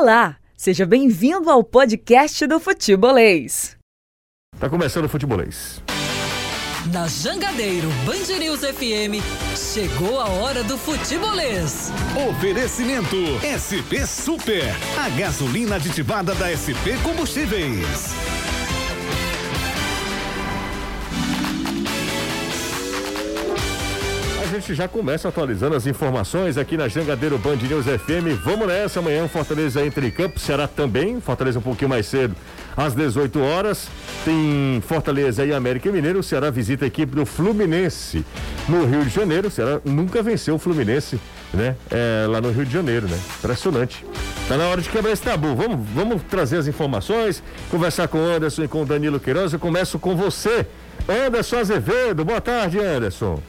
Olá, seja bem-vindo ao podcast do Futebolês. Tá começando o Futebolês. Na Jangadeiro Band News FM, chegou a hora do futebolês. Oferecimento SP Super, a gasolina aditivada da SP Combustíveis. Gente já começa atualizando as informações aqui na Jangadeiro Band News FM. Vamos nessa, amanhã Fortaleza entra em campo, Ceará também, Fortaleza um pouquinho mais cedo, às 18 horas. Tem Fortaleza e América Mineiro, Ceará visita a equipe do Fluminense no Rio de Janeiro. Ceará nunca venceu o Fluminense, né? É, lá no Rio de Janeiro, né? Impressionante. Tá na hora de quebrar esse tabu. Vamos, vamos trazer as informações, conversar com o Anderson e com o Danilo Queiroz. Eu começo com você, Anderson Azevedo. Boa tarde, Anderson.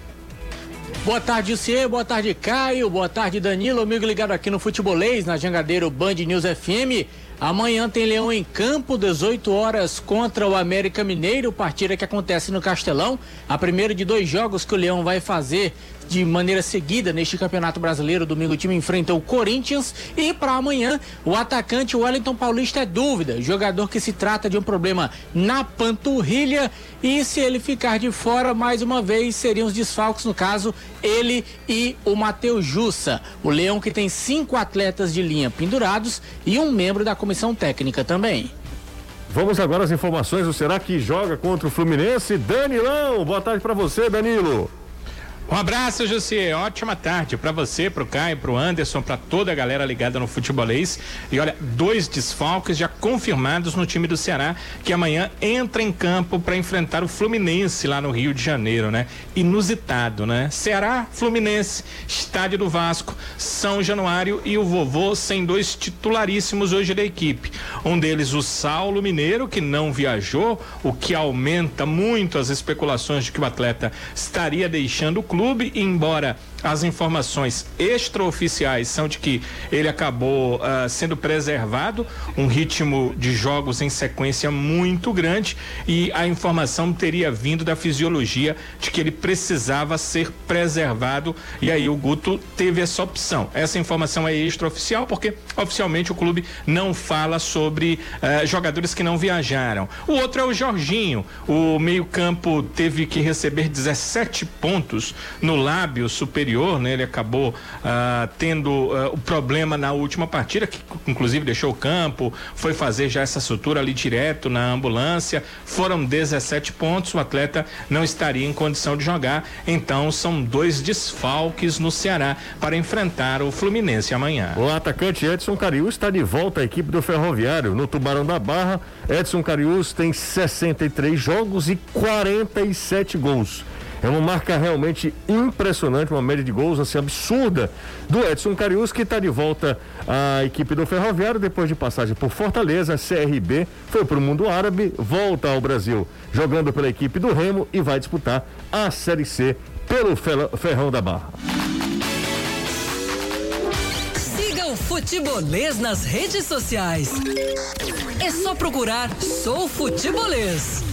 Boa tarde, Cie, boa tarde, Caio, boa tarde, Danilo, amigo ligado aqui no Futebolês, na Jangadeiro Band News FM. Amanhã tem Leão em campo, 18 horas contra o América Mineiro, partida que acontece no Castelão. A primeira de dois jogos que o Leão vai fazer de maneira seguida neste Campeonato Brasileiro. Domingo o time enfrenta o Corinthians e para amanhã o atacante Wellington Paulista é dúvida, jogador que se trata de um problema na panturrilha e se ele ficar de fora mais uma vez seriam os desfalques no caso ele e o Matheus Jussa. O Leão que tem cinco atletas de linha pendurados e um membro da comissão técnica também. Vamos agora às informações. O Será que joga contra o Fluminense? Danilão, boa tarde para você, Danilo. Um abraço, José. Ótima tarde para você, para o Caio, para o Anderson, para toda a galera ligada no futebolês. E olha, dois desfalques já confirmados no time do Ceará, que amanhã entra em campo para enfrentar o Fluminense lá no Rio de Janeiro, né? Inusitado, né? Ceará, Fluminense, Estádio do Vasco, São Januário e o vovô sem dois titularíssimos hoje da equipe. Um deles, o Saulo Mineiro, que não viajou, o que aumenta muito as especulações de que o atleta estaria deixando o clube, embora as informações extraoficiais são de que ele acabou uh, sendo preservado, um ritmo de jogos em sequência muito grande e a informação teria vindo da fisiologia de que ele precisava ser preservado e aí o Guto teve essa opção. Essa informação é extraoficial porque oficialmente o clube não fala sobre uh, jogadores que não viajaram. O outro é o Jorginho, o meio-campo teve que receber 17 pontos no lábio superior, né? Ele acabou ah, tendo ah, o problema na última partida, que inclusive deixou o campo, foi fazer já essa sutura ali direto na ambulância. Foram 17 pontos, o atleta não estaria em condição de jogar. Então são dois desfalques no Ceará para enfrentar o Fluminense amanhã. O atacante Edson Cariús está de volta à equipe do Ferroviário no Tubarão da Barra. Edson Cariús tem 63 jogos e 47 gols. É uma marca realmente impressionante, uma média de gols assim absurda do Edson Carius, que está de volta à equipe do Ferroviário depois de passagem por Fortaleza, CRB, foi para o mundo árabe, volta ao Brasil jogando pela equipe do Remo e vai disputar a Série C pelo Ferrão da Barra. Siga o Futebolês nas redes sociais. É só procurar Sou Futebolês.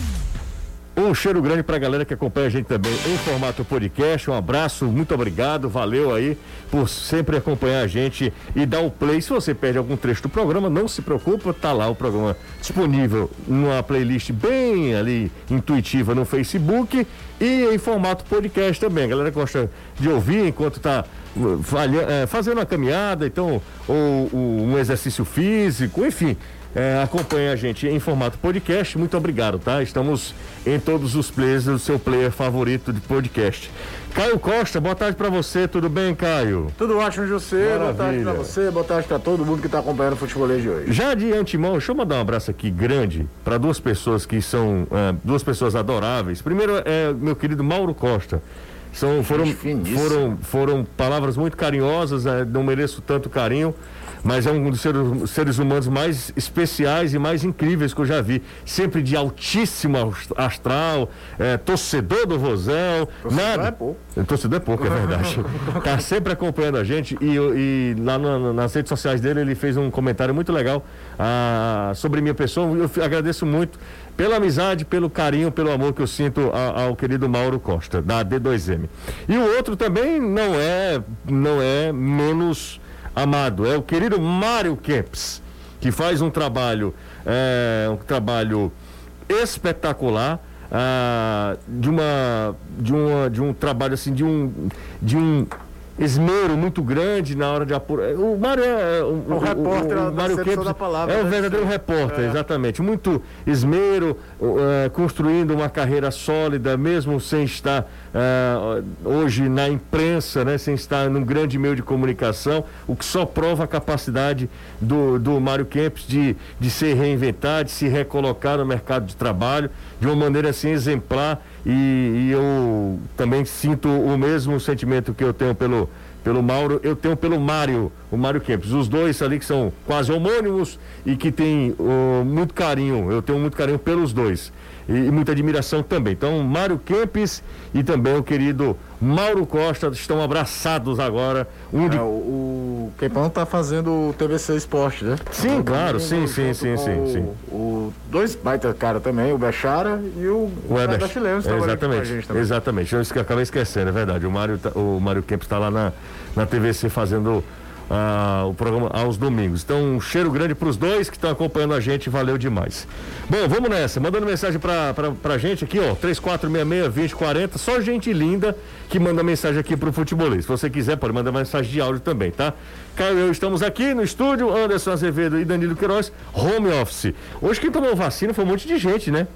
Um cheiro grande para a galera que acompanha a gente também em formato podcast. Um abraço, muito obrigado, valeu aí por sempre acompanhar a gente e dar o play. Se você perde algum trecho do programa, não se preocupa, tá lá o programa disponível numa playlist bem ali intuitiva no Facebook e em formato podcast também. A galera gosta de ouvir enquanto está uh, fazendo uma caminhada, então, ou, ou um exercício físico, enfim é, acompanha a gente em formato podcast. Muito obrigado, tá? Estamos em todos os players do seu player favorito de podcast. Caio Costa, boa tarde para você, tudo bem, Caio? Tudo ótimo, José. Boa tarde para você, boa tarde para todo mundo que está acompanhando o futebolês de hoje. Já de antemão, deixa eu mandar um abraço aqui grande para duas pessoas que são uh, duas pessoas adoráveis. Primeiro é meu querido Mauro Costa. São, foram, foram, foram palavras muito carinhosas, uh, não mereço tanto carinho mas é um dos seres, seres, humanos mais especiais e mais incríveis que eu já vi. Sempre de altíssimo astral, é, torcedor do Rosel. Torcedor nada. é pouco. É, torcedor é pouco, é verdade. Está sempre acompanhando a gente e, e lá no, nas redes sociais dele ele fez um comentário muito legal ah, sobre minha pessoa. Eu agradeço muito pela amizade, pelo carinho, pelo amor que eu sinto ao, ao querido Mauro Costa, da D2M. E o outro também não é, não é menos amado, é o querido Mário Kempis. que faz um trabalho, é, um trabalho espetacular. Ah, de uma de uma de um trabalho assim de um de um esmero muito grande na hora de apurar. O Mário é. O, o, o repórter o, o, Mário Kempis da palavra, é um né? verdadeiro repórter, é. exatamente. Muito esmero, uh, construindo uma carreira sólida, mesmo sem estar uh, hoje na imprensa, né, sem estar num grande meio de comunicação, o que só prova a capacidade do, do Mário Kempis de, de se reinventar, de se recolocar no mercado de trabalho de uma maneira assim exemplar e, e, eu também sinto o mesmo sentimento que eu tenho pelo, pelo Mauro, eu tenho pelo Mário, o Mário Kempis. Os dois ali que são quase homônimos e que têm uh, muito carinho, eu tenho muito carinho pelos dois e, e muita admiração também. Então, Mário Kempis e também o querido Mauro Costa estão abraçados agora. Um de... é, o, o Quempão está fazendo o TVC Esporte, né? Sim, claro, sim, sim, sim, sim, sim. O, dois baita cara também, o Bechara e o, o Eber Chileno Exatamente, exatamente. Eu acabei esquecendo, é verdade. O Mário, tá, o Mário Kempis está lá na, na TVC fazendo ah, o programa aos domingos. Então, um cheiro grande para os dois que estão acompanhando a gente, valeu demais. Bom, vamos nessa, mandando mensagem para a gente aqui, ó, 3466-2040, só gente linda que manda mensagem aqui para o futebolês. Se você quiser, pode mandar mensagem de áudio também, tá? Caio e eu estamos aqui no estúdio, Anderson Azevedo e Danilo Queiroz, home office. Hoje quem tomou vacina foi um monte de gente, né?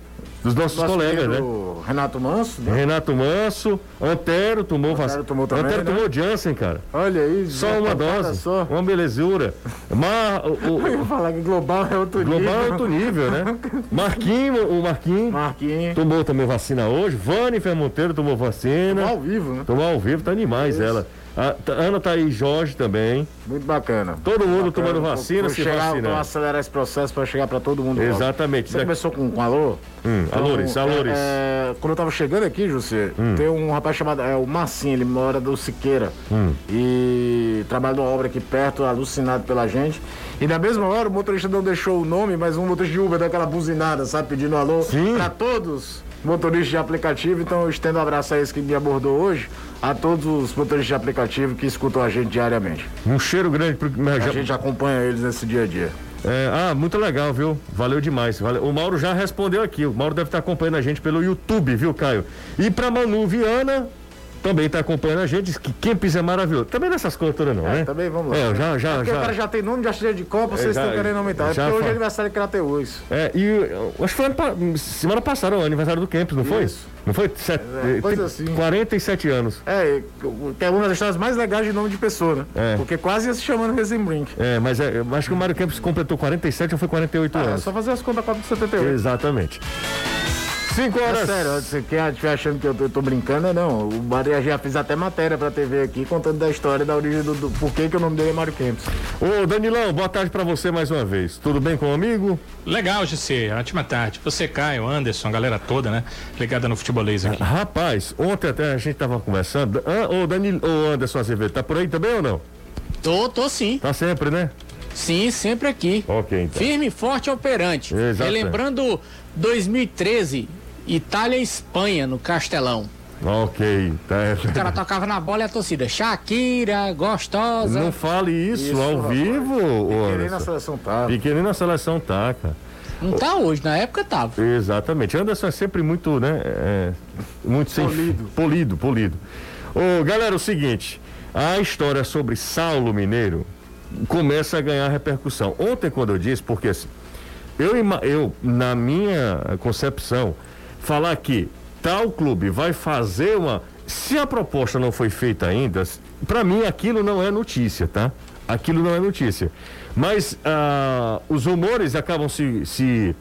Dos nossos Nosso colegas, né? Renato Manso. Né? Renato Manso, Antero tomou vacina. tomou também, Antero né? tomou Janssen, cara. Olha aí, só uma dose, só. uma belezura. Mar, o, o, Eu ia falar que global é outro global nível. Global é outro nível, né? Marquinho, o Marquinho, Marquinho. tomou também vacina hoje. Vani Monteiro tomou vacina. Tomou ao vivo, né? Tomou ao vivo, tá demais Isso. ela. A Ana tá aí, Jorge também. Muito bacana. Todo mundo bacana. tomando vacina, se chegar, vacinando. Vamos acelerar esse processo para chegar para todo mundo. Exatamente. Você começou com, com alô? Hum, então, alores, alores. É, é, quando eu tava chegando aqui, José, hum. tem um rapaz chamado é, o Marcinho, ele mora do Siqueira. Hum. E trabalha numa obra aqui perto, alucinado pela gente. E na mesma hora o motorista não deixou o nome, mas um motorista de Uber deu aquela buzinada, sabe? Pedindo alô para todos motoristas de aplicativo. Então eu estendo um abraço a esse que me abordou hoje a todos os motoristas de aplicativo que escutam a gente diariamente. Um cheiro grande pro... A gente acompanha eles nesse dia a dia. É, ah, muito legal, viu? Valeu demais. Valeu. O Mauro já respondeu aqui. O Mauro deve estar acompanhando a gente pelo YouTube, viu, Caio? E para Manu Viana, também está acompanhando a gente, diz que Kempis é maravilhoso. Também nessas culturas não, é, né? Também vamos lá. É, já, já, é porque já. o cara já tem nome de artilheiro de Copa, vocês estão querendo aumentar. É porque hoje é aniversário de Crateus. É, e acho que foi semana passada o aniversário do Kempis, não foi? Isso. Não foi? Set, é, coisa assim. 47 anos. É, que é uma das histórias mais legais de nome de pessoa, né? É. Porque quase ia se chamando Resembrink. É, mas é, acho que o Mário Campos completou 47 ou foi 48 ah, é anos. É só fazer as contas da Copa de 78. Exatamente. 5 horas. É sério, você quem estiver achando que eu tô, eu tô, brincando, não. O Maria já fez até matéria pra TV aqui, contando da história da origem do, do porquê que o nome dele é Mário Kempis. Ô, Danilão, boa tarde pra você mais uma vez. Tudo bem com o amigo? Legal, GC, ótima tarde. Você, Caio, Anderson, a galera toda, né? Ligada no futebolês aqui. Rapaz, ontem até a gente tava conversando. Ah, ô, Danilo, ô, Anderson Azevedo, tá por aí também ou não? Tô, tô sim. Tá sempre, né? Sim, sempre aqui. Ok, então. Firme, forte operante. Exato. Relembrando 2013, Itália e Espanha no Castelão. Ok, tá. O cara tocava na bola e a torcida. Shakira, gostosa. Não fale isso, isso ao rapaz. vivo. Pequenino na seleção tá. Pequenino na seleção tá, cara. Não tá hoje, na época tava. Exatamente. Anderson é sempre muito, né? É, muito sem. Polido. Polido, polido. Ô, galera, é o seguinte. A história sobre Saulo Mineiro começa a ganhar repercussão. Ontem, quando eu disse, porque assim, eu, eu na minha concepção, falar que tal clube vai fazer uma. Se a proposta não foi feita ainda, para mim aquilo não é notícia, tá? Aquilo não é notícia. Mas ah, os rumores acabam se, se,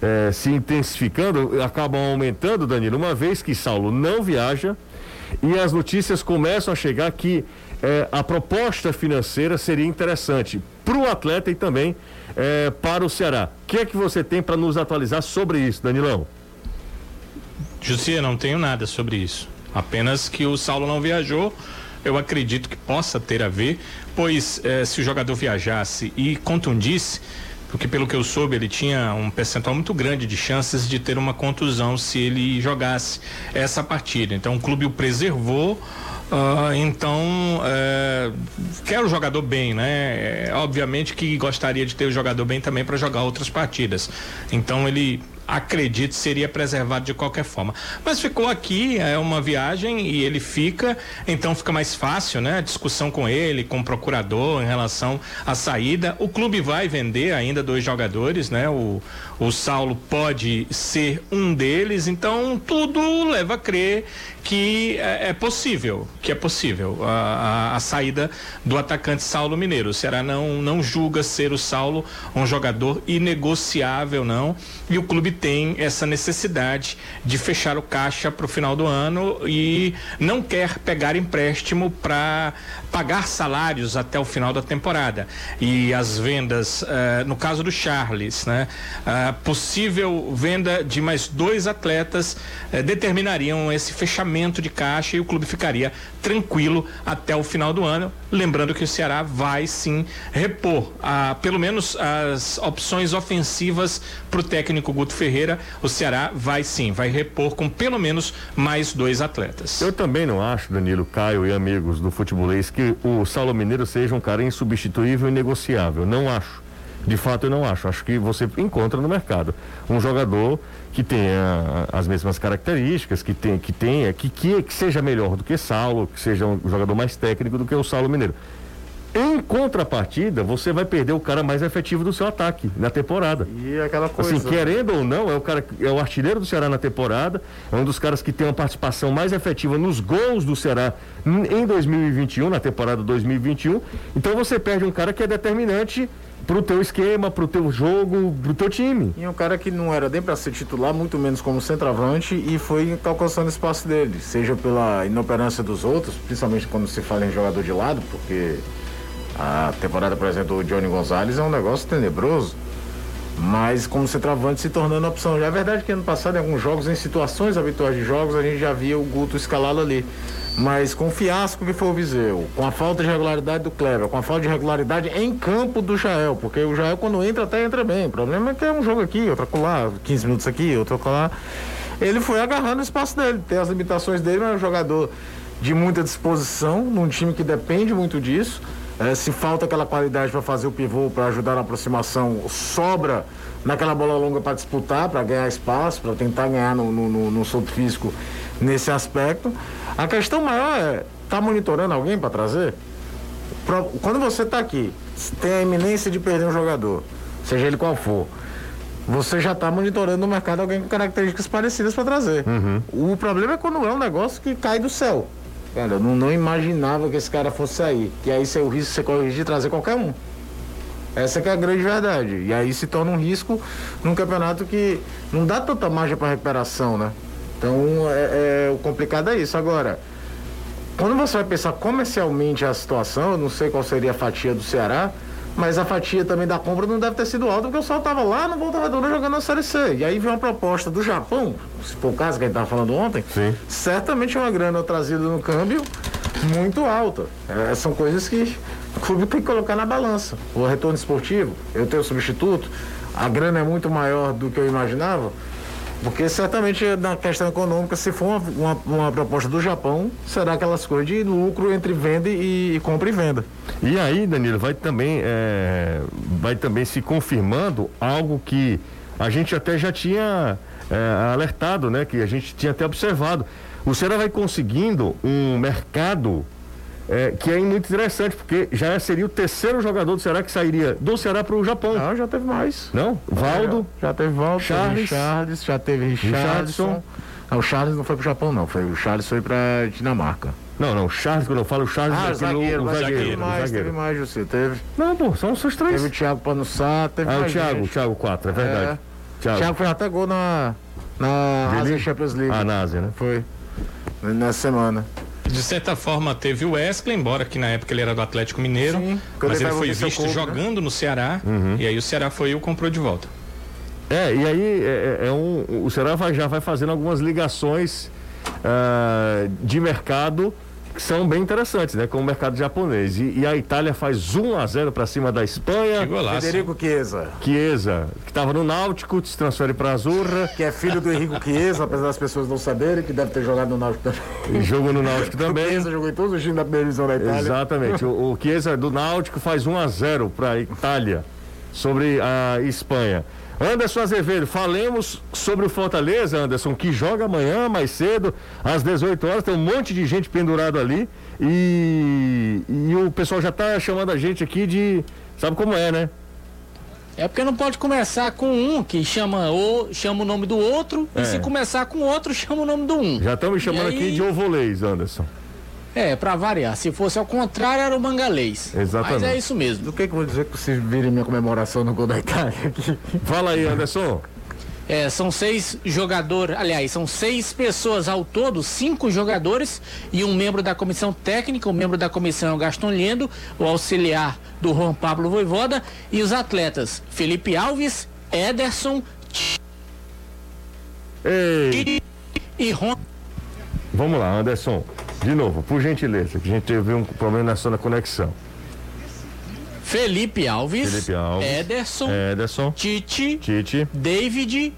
eh, se intensificando, acabam aumentando, Danilo, uma vez que Saulo não viaja e as notícias começam a chegar que eh, a proposta financeira seria interessante para o atleta e também eh, para o Ceará. O que é que você tem para nos atualizar sobre isso, Danilão? Jusia, não tenho nada sobre isso. Apenas que o Saulo não viajou. Eu acredito que possa ter a ver, pois eh, se o jogador viajasse e contundisse, porque pelo que eu soube ele tinha um percentual muito grande de chances de ter uma contusão se ele jogasse essa partida. Então o clube o preservou Uh, então, é, quer o jogador bem, né? É, obviamente que gostaria de ter o jogador bem também para jogar outras partidas. Então ele acredito seria preservado de qualquer forma. Mas ficou aqui, é uma viagem e ele fica, então fica mais fácil, né? A discussão com ele, com o procurador em relação à saída. O clube vai vender ainda dois jogadores, né? O, o Saulo pode ser um deles, então tudo leva a crer que é, é possível, que é possível a, a, a, saída do atacante Saulo Mineiro. O Ceará não, não julga ser o Saulo um jogador inegociável, não. E o clube tem essa necessidade de fechar o caixa para o final do ano e não quer pegar empréstimo para pagar salários até o final da temporada. E as vendas, uh, no caso do Charles, né? Uh, possível venda de mais dois atletas uh, determinariam esse fechamento de caixa e o clube ficaria tranquilo até o final do ano. Lembrando que o Ceará vai sim repor, uh, pelo menos as opções ofensivas para o técnico Guto Ferreira. O Ceará vai sim, vai repor com pelo menos mais dois atletas. Eu também não acho, Danilo, Caio e amigos do futebolês, que o Saulo Mineiro seja um cara insubstituível e negociável. Não acho. De fato, eu não acho. Acho que você encontra no mercado um jogador que tenha as mesmas características, que tenha, que tenha, que, que, que seja melhor do que Saulo, que seja um jogador mais técnico do que o Saulo Mineiro. Em contrapartida, você vai perder o cara mais efetivo do seu ataque na temporada. E aquela assim, coisa. Assim, querendo ou não, é o cara é o artilheiro do Ceará na temporada, é um dos caras que tem uma participação mais efetiva nos gols do Ceará em 2021, na temporada 2021. Então você perde um cara que é determinante pro teu esquema, pro teu jogo, pro teu time. E um cara que não era nem para ser titular, muito menos como centroavante, e foi alcançando espaço dele, seja pela inoperância dos outros, principalmente quando se fala em jogador de lado, porque a temporada, por exemplo, do Johnny Gonzalez é um negócio tenebroso. Mas como centroavante se tornando opção. É verdade que ano passado, em alguns jogos, em situações habituais de jogos, a gente já via o Guto escalá-lo ali. Mas com o fiasco que foi o Viseu, com a falta de regularidade do Kleber, com a falta de regularidade em campo do Jael, porque o Jael quando entra até entra bem. O problema é que é um jogo aqui, outro lá, 15 minutos aqui, outro lá. Ele foi agarrando o espaço dele, tem as limitações dele, mas é um jogador de muita disposição, num time que depende muito disso. É, se falta aquela qualidade para fazer o pivô, para ajudar na aproximação, sobra naquela bola longa para disputar, para ganhar espaço, para tentar ganhar no, no, no, no físico nesse aspecto. A questão maior é, tá monitorando alguém para trazer? Quando você está aqui, tem a iminência de perder um jogador, seja ele qual for, você já está monitorando no mercado alguém com características parecidas para trazer. Uhum. O problema é quando é um negócio que cai do céu. Cara, eu não, não imaginava que esse cara fosse sair. Que aí o risco você corre de trazer qualquer um. Essa é a grande verdade. E aí se torna um risco num campeonato que não dá tanta margem para recuperação, né? Então é, é, o complicado é isso. Agora, quando você vai pensar comercialmente a situação, eu não sei qual seria a fatia do Ceará, mas a fatia também da compra não deve ter sido alta, porque o Sol estava lá no Volta Redonda jogando na Série C. E aí vem uma proposta do Japão, se for o caso que a gente estava falando ontem, Sim. certamente é uma grana trazida no câmbio muito alta. É, são coisas que o clube tem que colocar na balança. O retorno esportivo, eu tenho substituto, a grana é muito maior do que eu imaginava. Porque certamente na questão econômica, se for uma, uma, uma, proposta do Japão, será aquelas coisas de lucro entre venda e, e compra e venda. E aí, Danilo, vai também, é, vai também se confirmando algo que a gente até já tinha é, alertado, né? Que a gente tinha até observado. O Ceará vai conseguindo um mercado é, que é muito interessante, porque já seria o terceiro jogador do Ceará que sairia do Ceará para o Japão. Não, já teve mais. Não? Valdo? Já, já teve Valdo, Charles, Charles já teve Richardson. Não, o Charles não foi para o Japão, não. Foi, o Charles foi para Dinamarca. Não, não, Charles, quando eu falo Charles, ah, é zagueiro, o, zagueiro. Teve mais, zagueiro. teve mais, José, teve. Não, pô, são os seus três. Teve o Thiago Panussá, teve ah, mais o Thiago, gente. o Thiago 4, é verdade. É. Thiago. Thiago foi até gol na, na Ásia Champions League. Ah, na Ásia, né? Foi, nessa semana de certa forma teve o Wesley, embora que na época ele era do Atlético Mineiro, Sim, mas ele foi visto corpo, né? jogando né? no Ceará uhum. e aí o Ceará foi e o comprou de volta. É, e aí é, é, é um, o Ceará vai, já vai fazendo algumas ligações uh, de mercado que são bem interessantes, né? Com o mercado japonês. E, e a Itália faz 1 a 0 para cima da Espanha. Federico Chiesa. Chiesa, que estava no Náutico, se transfere para Azurra. Que é filho do Henrico Chiesa, apesar das pessoas não saberem, que deve ter jogado no Náutico também. E jogou no Náutico também. O Chiesa jogou em todos os times da primeira divisão da Itália. Exatamente. o, o Chiesa do Náutico faz 1 a 0 para a Itália sobre a Espanha. Anderson Azevedo, falemos sobre o Fortaleza, Anderson, que joga amanhã mais cedo, às 18 horas, tem um monte de gente pendurado ali e, e o pessoal já está chamando a gente aqui de. Sabe como é, né? É porque não pode começar com um que chama o, chama o nome do outro, é. e se começar com outro, chama o nome do um. Já estão me chamando aí... aqui de ovolês, Anderson. É, para variar. Se fosse ao contrário, era o mangalês. Exatamente. Mas é isso mesmo. Do que, que eu vou dizer que vocês virem minha comemoração no gol da Itália aqui? Fala aí, Anderson. É, são seis jogadores, aliás, são seis pessoas ao todo, cinco jogadores e um membro da comissão técnica, o um membro da comissão é o Gaston Lendo, o auxiliar do Juan Pablo Voivoda e os atletas Felipe Alves, Ederson Ei. e, e Ron. Vamos lá, Anderson. De novo, por gentileza, que a gente teve um problema na sua conexão. Felipe Alves, Felipe Alves Ederson, Ederson Tite, Tite, David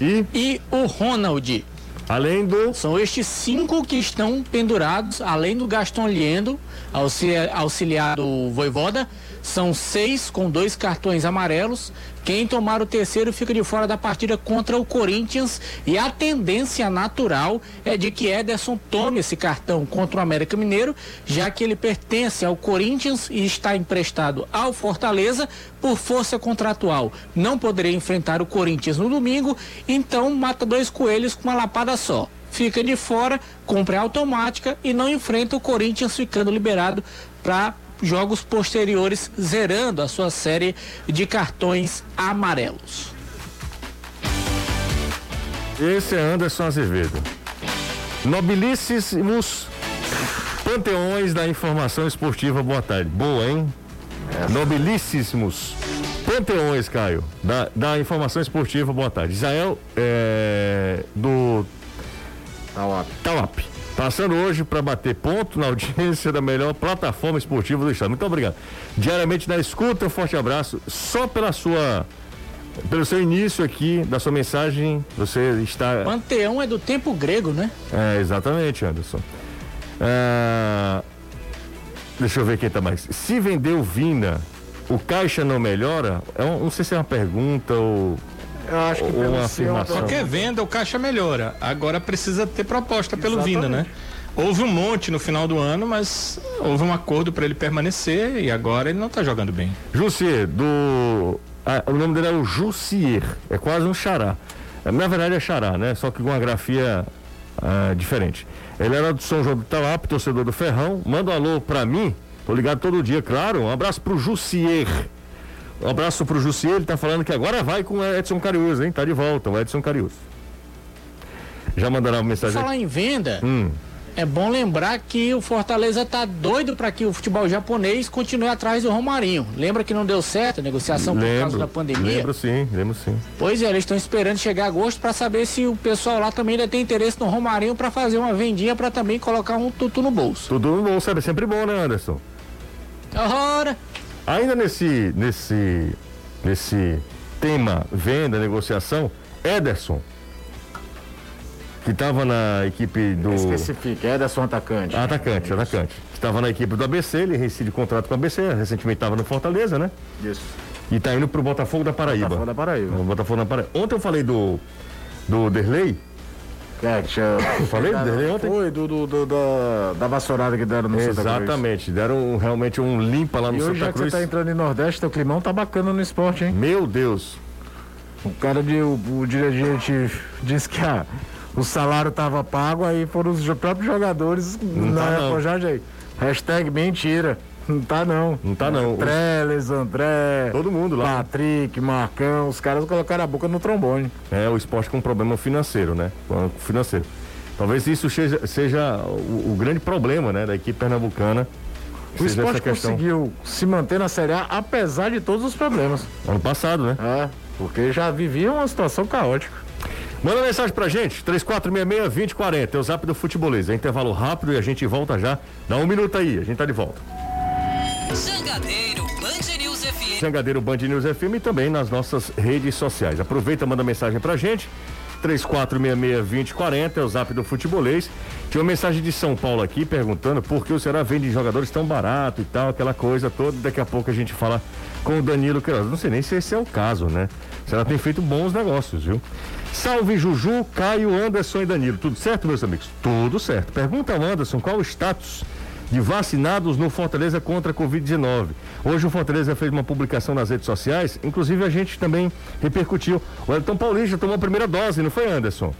e, e o Ronald. Além do. São estes cinco que estão pendurados, além do Gaston Liendo, auxiliar do Voivoda. São seis com dois cartões amarelos. Quem tomar o terceiro fica de fora da partida contra o Corinthians. E a tendência natural é de que Ederson tome esse cartão contra o América Mineiro, já que ele pertence ao Corinthians e está emprestado ao Fortaleza por força contratual. Não poderia enfrentar o Corinthians no domingo, então mata dois coelhos com uma lapada só fica de fora, compra automática e não enfrenta o Corinthians ficando liberado para jogos posteriores, zerando a sua série de cartões amarelos. Esse é Anderson Azevedo. Nobilíssimos panteões da informação esportiva, boa tarde. Boa, hein? É. Nobilíssimos panteões, Caio, da, da informação esportiva, boa tarde. Israel é, do Tauap. Tauap. Passando hoje para bater ponto na audiência da melhor plataforma esportiva do estado. Muito obrigado. Diariamente na escuta, um forte abraço. Só pela sua. Pelo seu início aqui, da sua mensagem, você está. Panteão é do tempo grego, né? É, exatamente, Anderson. É... Deixa eu ver quem tá mais. Se vendeu Vina, o caixa não melhora? É um, não sei se é uma pergunta ou eu acho que pelo uma afirmação. Qualquer venda, o caixa melhora. Agora precisa ter proposta pelo Exatamente. Vina, né? Houve um monte no final do ano, mas houve um acordo para ele permanecer e agora ele não está jogando bem. Jussier, do. Ah, o nome dele é o Jussier, é quase um xará. Na verdade é xará, né? Só que com uma grafia ah, diferente. Ele era do São João do Talap, torcedor do Ferrão. Manda um alô para mim, tô ligado todo dia, claro. Um abraço pro Jussier. Um abraço pro Jussier, ele tá falando que agora vai com o Edson Carius, hein? Tá de volta, o Edson Carius. Já mandaram uma mensagem. Falar em venda, hum. é bom lembrar que o Fortaleza tá doido para que o futebol japonês continue atrás do Romarinho. Lembra que não deu certo a negociação lembro, por causa da pandemia? Lembro sim, lembro sim. Pois é, eles estão esperando chegar agosto para saber se o pessoal lá também ainda tem interesse no Romarinho para fazer uma vendinha para também colocar um tutu no bolso. Tudo no bolso é sempre bom, né, Anderson? Ora! Ainda nesse, nesse, nesse tema venda, negociação, Ederson, que estava na equipe do. Especifique, Ederson atacante. Atacante, Isso. atacante. Estava na equipe do ABC, ele rescinde contrato com o ABC, recentemente estava no Fortaleza, né? Isso. E está indo para o Botafogo da Paraíba. Botafogo da Paraíba. Botafogo da Paraíba. Ontem eu falei do, do Derlei, é, tinha. Falei dele ontem? Foi, do, do, do, da, da vassourada que deram no Exatamente, Santa Cruz. Exatamente, deram realmente um limpa lá no e Santa hoje, já Cruz. que você tá entrando em Nordeste, o climão tá bacana no esporte, hein? Meu Deus. O cara de. O, o dirigente disse que ah, o salário tava pago, aí foram os próprios jogadores não na tá, reportagem aí. Hashtag mentira. Não tá não. Não tá não. Treles, André. Todo mundo lá. Patrick, Marcão, os caras colocaram a boca no trombone. É, o esporte com problema financeiro, né? Financeiro. Talvez isso seja, seja o, o, grande problema né, da equipe pernambucana. O esporte conseguiu se manter na Série A apesar de todos os problemas. Ano passado, né? É, porque já vivia uma situação caótica. Manda mensagem pra gente, 3466-2040, é o zap do futebolês. É intervalo rápido e a gente volta já. Dá um minuto aí, a gente tá de volta. Jangadeiro Band News FM. Jangadeiro Band News FM e também nas nossas redes sociais. Aproveita, manda mensagem pra gente. 3466-2040 é o zap do futebolês. Tinha uma mensagem de São Paulo aqui perguntando por que o Ceará vende jogadores tão barato e tal, aquela coisa toda. Daqui a pouco a gente fala com o Danilo Queiroz. Não sei nem se esse é o caso, né? O Ceará tem feito bons negócios, viu? Salve Juju, Caio, Anderson e Danilo. Tudo certo, meus amigos? Tudo certo. Pergunta ao Anderson qual o status de vacinados no Fortaleza contra a Covid-19. Hoje o Fortaleza fez uma publicação nas redes sociais, inclusive a gente também repercutiu. O Elton Paulista tomou a primeira dose, não foi, Anderson?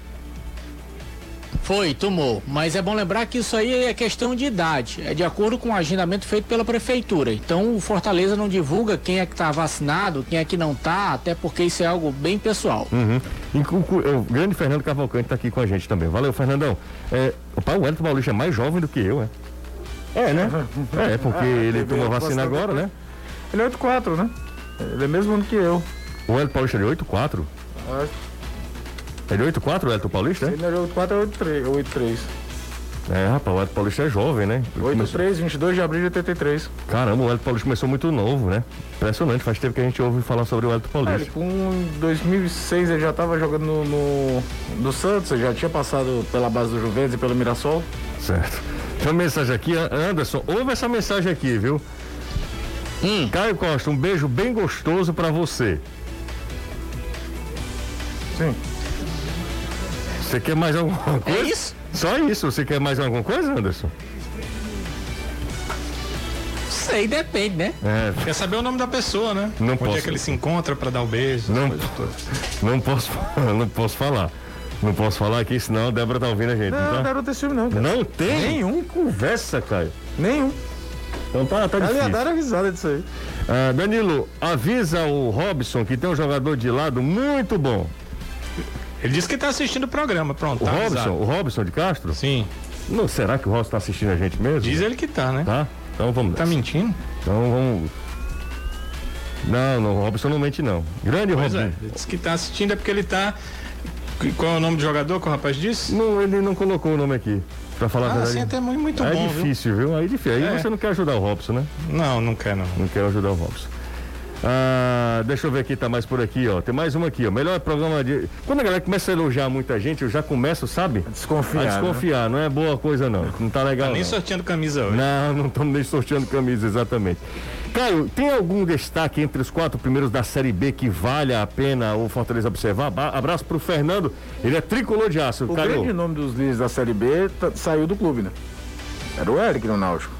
Foi, tomou. Mas é bom lembrar que isso aí é questão de idade. É de acordo com o agendamento feito pela prefeitura. Então o Fortaleza não divulga quem é que está vacinado, quem é que não está, até porque isso é algo bem pessoal. Uhum. O grande Fernando Cavalcante está aqui com a gente também. Valeu, Fernandão. É, opa, o Elton Paulista é mais jovem do que eu, é? É, né? É, porque é, ele tomou vacina agora, né? Ele é 8,4, né? Ele é mesmo ano que eu. O Elton Paulista é 8,4? É. Ele é 8,4 o Elton Paulista, né? Ele é 8,4 é 8,3. É, rapaz, o Elton Paulista é jovem, né? 8,3, 22 de abril de 83. Caramba, o Elton Paulista começou muito novo, né? Impressionante, faz tempo que a gente ouve falar sobre o Elton Paulista. É, ele, com 2006 ele já estava jogando no, no, no Santos, já tinha passado pela base do Juventus e pelo Mirassol. Certo. Tem uma mensagem aqui, Anderson, ouve essa mensagem aqui, viu? Hum. Caio Costa, um beijo bem gostoso para você. Sim. Você quer mais alguma é coisa? É isso? Só isso. Você quer mais alguma coisa, Anderson? Sei, depende, né? É. Quer saber o nome da pessoa, né? Não Onde posso. é que ele se encontra para dar o um beijo? Não, não posso, não posso falar. Não posso falar aqui, senão a Débora tá ouvindo a gente. Não, não, tá? não tem ciúme não. Cara. Não tem? Nenhum. Conversa, Caio. Nenhum. Então tá, tá difícil. Ela ia dar a risada disso aí. Ah, Danilo, avisa o Robson que tem um jogador de lado muito bom. Ele disse que tá assistindo o programa, pronto. O tá Robson, o Robson de Castro? Sim. Não, será que o Robson tá assistindo a gente mesmo? Diz ele que tá, né? Tá? Então vamos Tá mentindo? Então vamos. Não, não, o Robson não mente não. Grande pois Robson. É, ele disse que tá assistindo é porque ele tá qual é o nome do jogador que o rapaz disse? Não, ele não colocou o nome aqui. Pra falar ah, a verdade. Sim, até muito, muito é bom. Difícil, viu? viu? Aí, difícil. Aí é. você não quer ajudar o Robson, né? Não, não quer não. Não quer ajudar o Robson. Ah, deixa eu ver aqui, tá mais por aqui, ó. Tem mais uma aqui, ó. Melhor programa de. Quando a galera começa a elogiar muita gente, eu já começo, sabe? A desconfiar. A desconfiar, né? não é boa coisa, não. Não tá legal. Tá nem não. sorteando camisa hoje. Não, não estamos nem sorteando camisa, exatamente. Caio, tem algum destaque entre os quatro primeiros da Série B que vale a pena o Fortaleza observar? Abraço pro Fernando, ele é tricolor de aço. O Caio. grande nome dos líderes da Série B saiu do clube, né? Era o Eric no Náutico.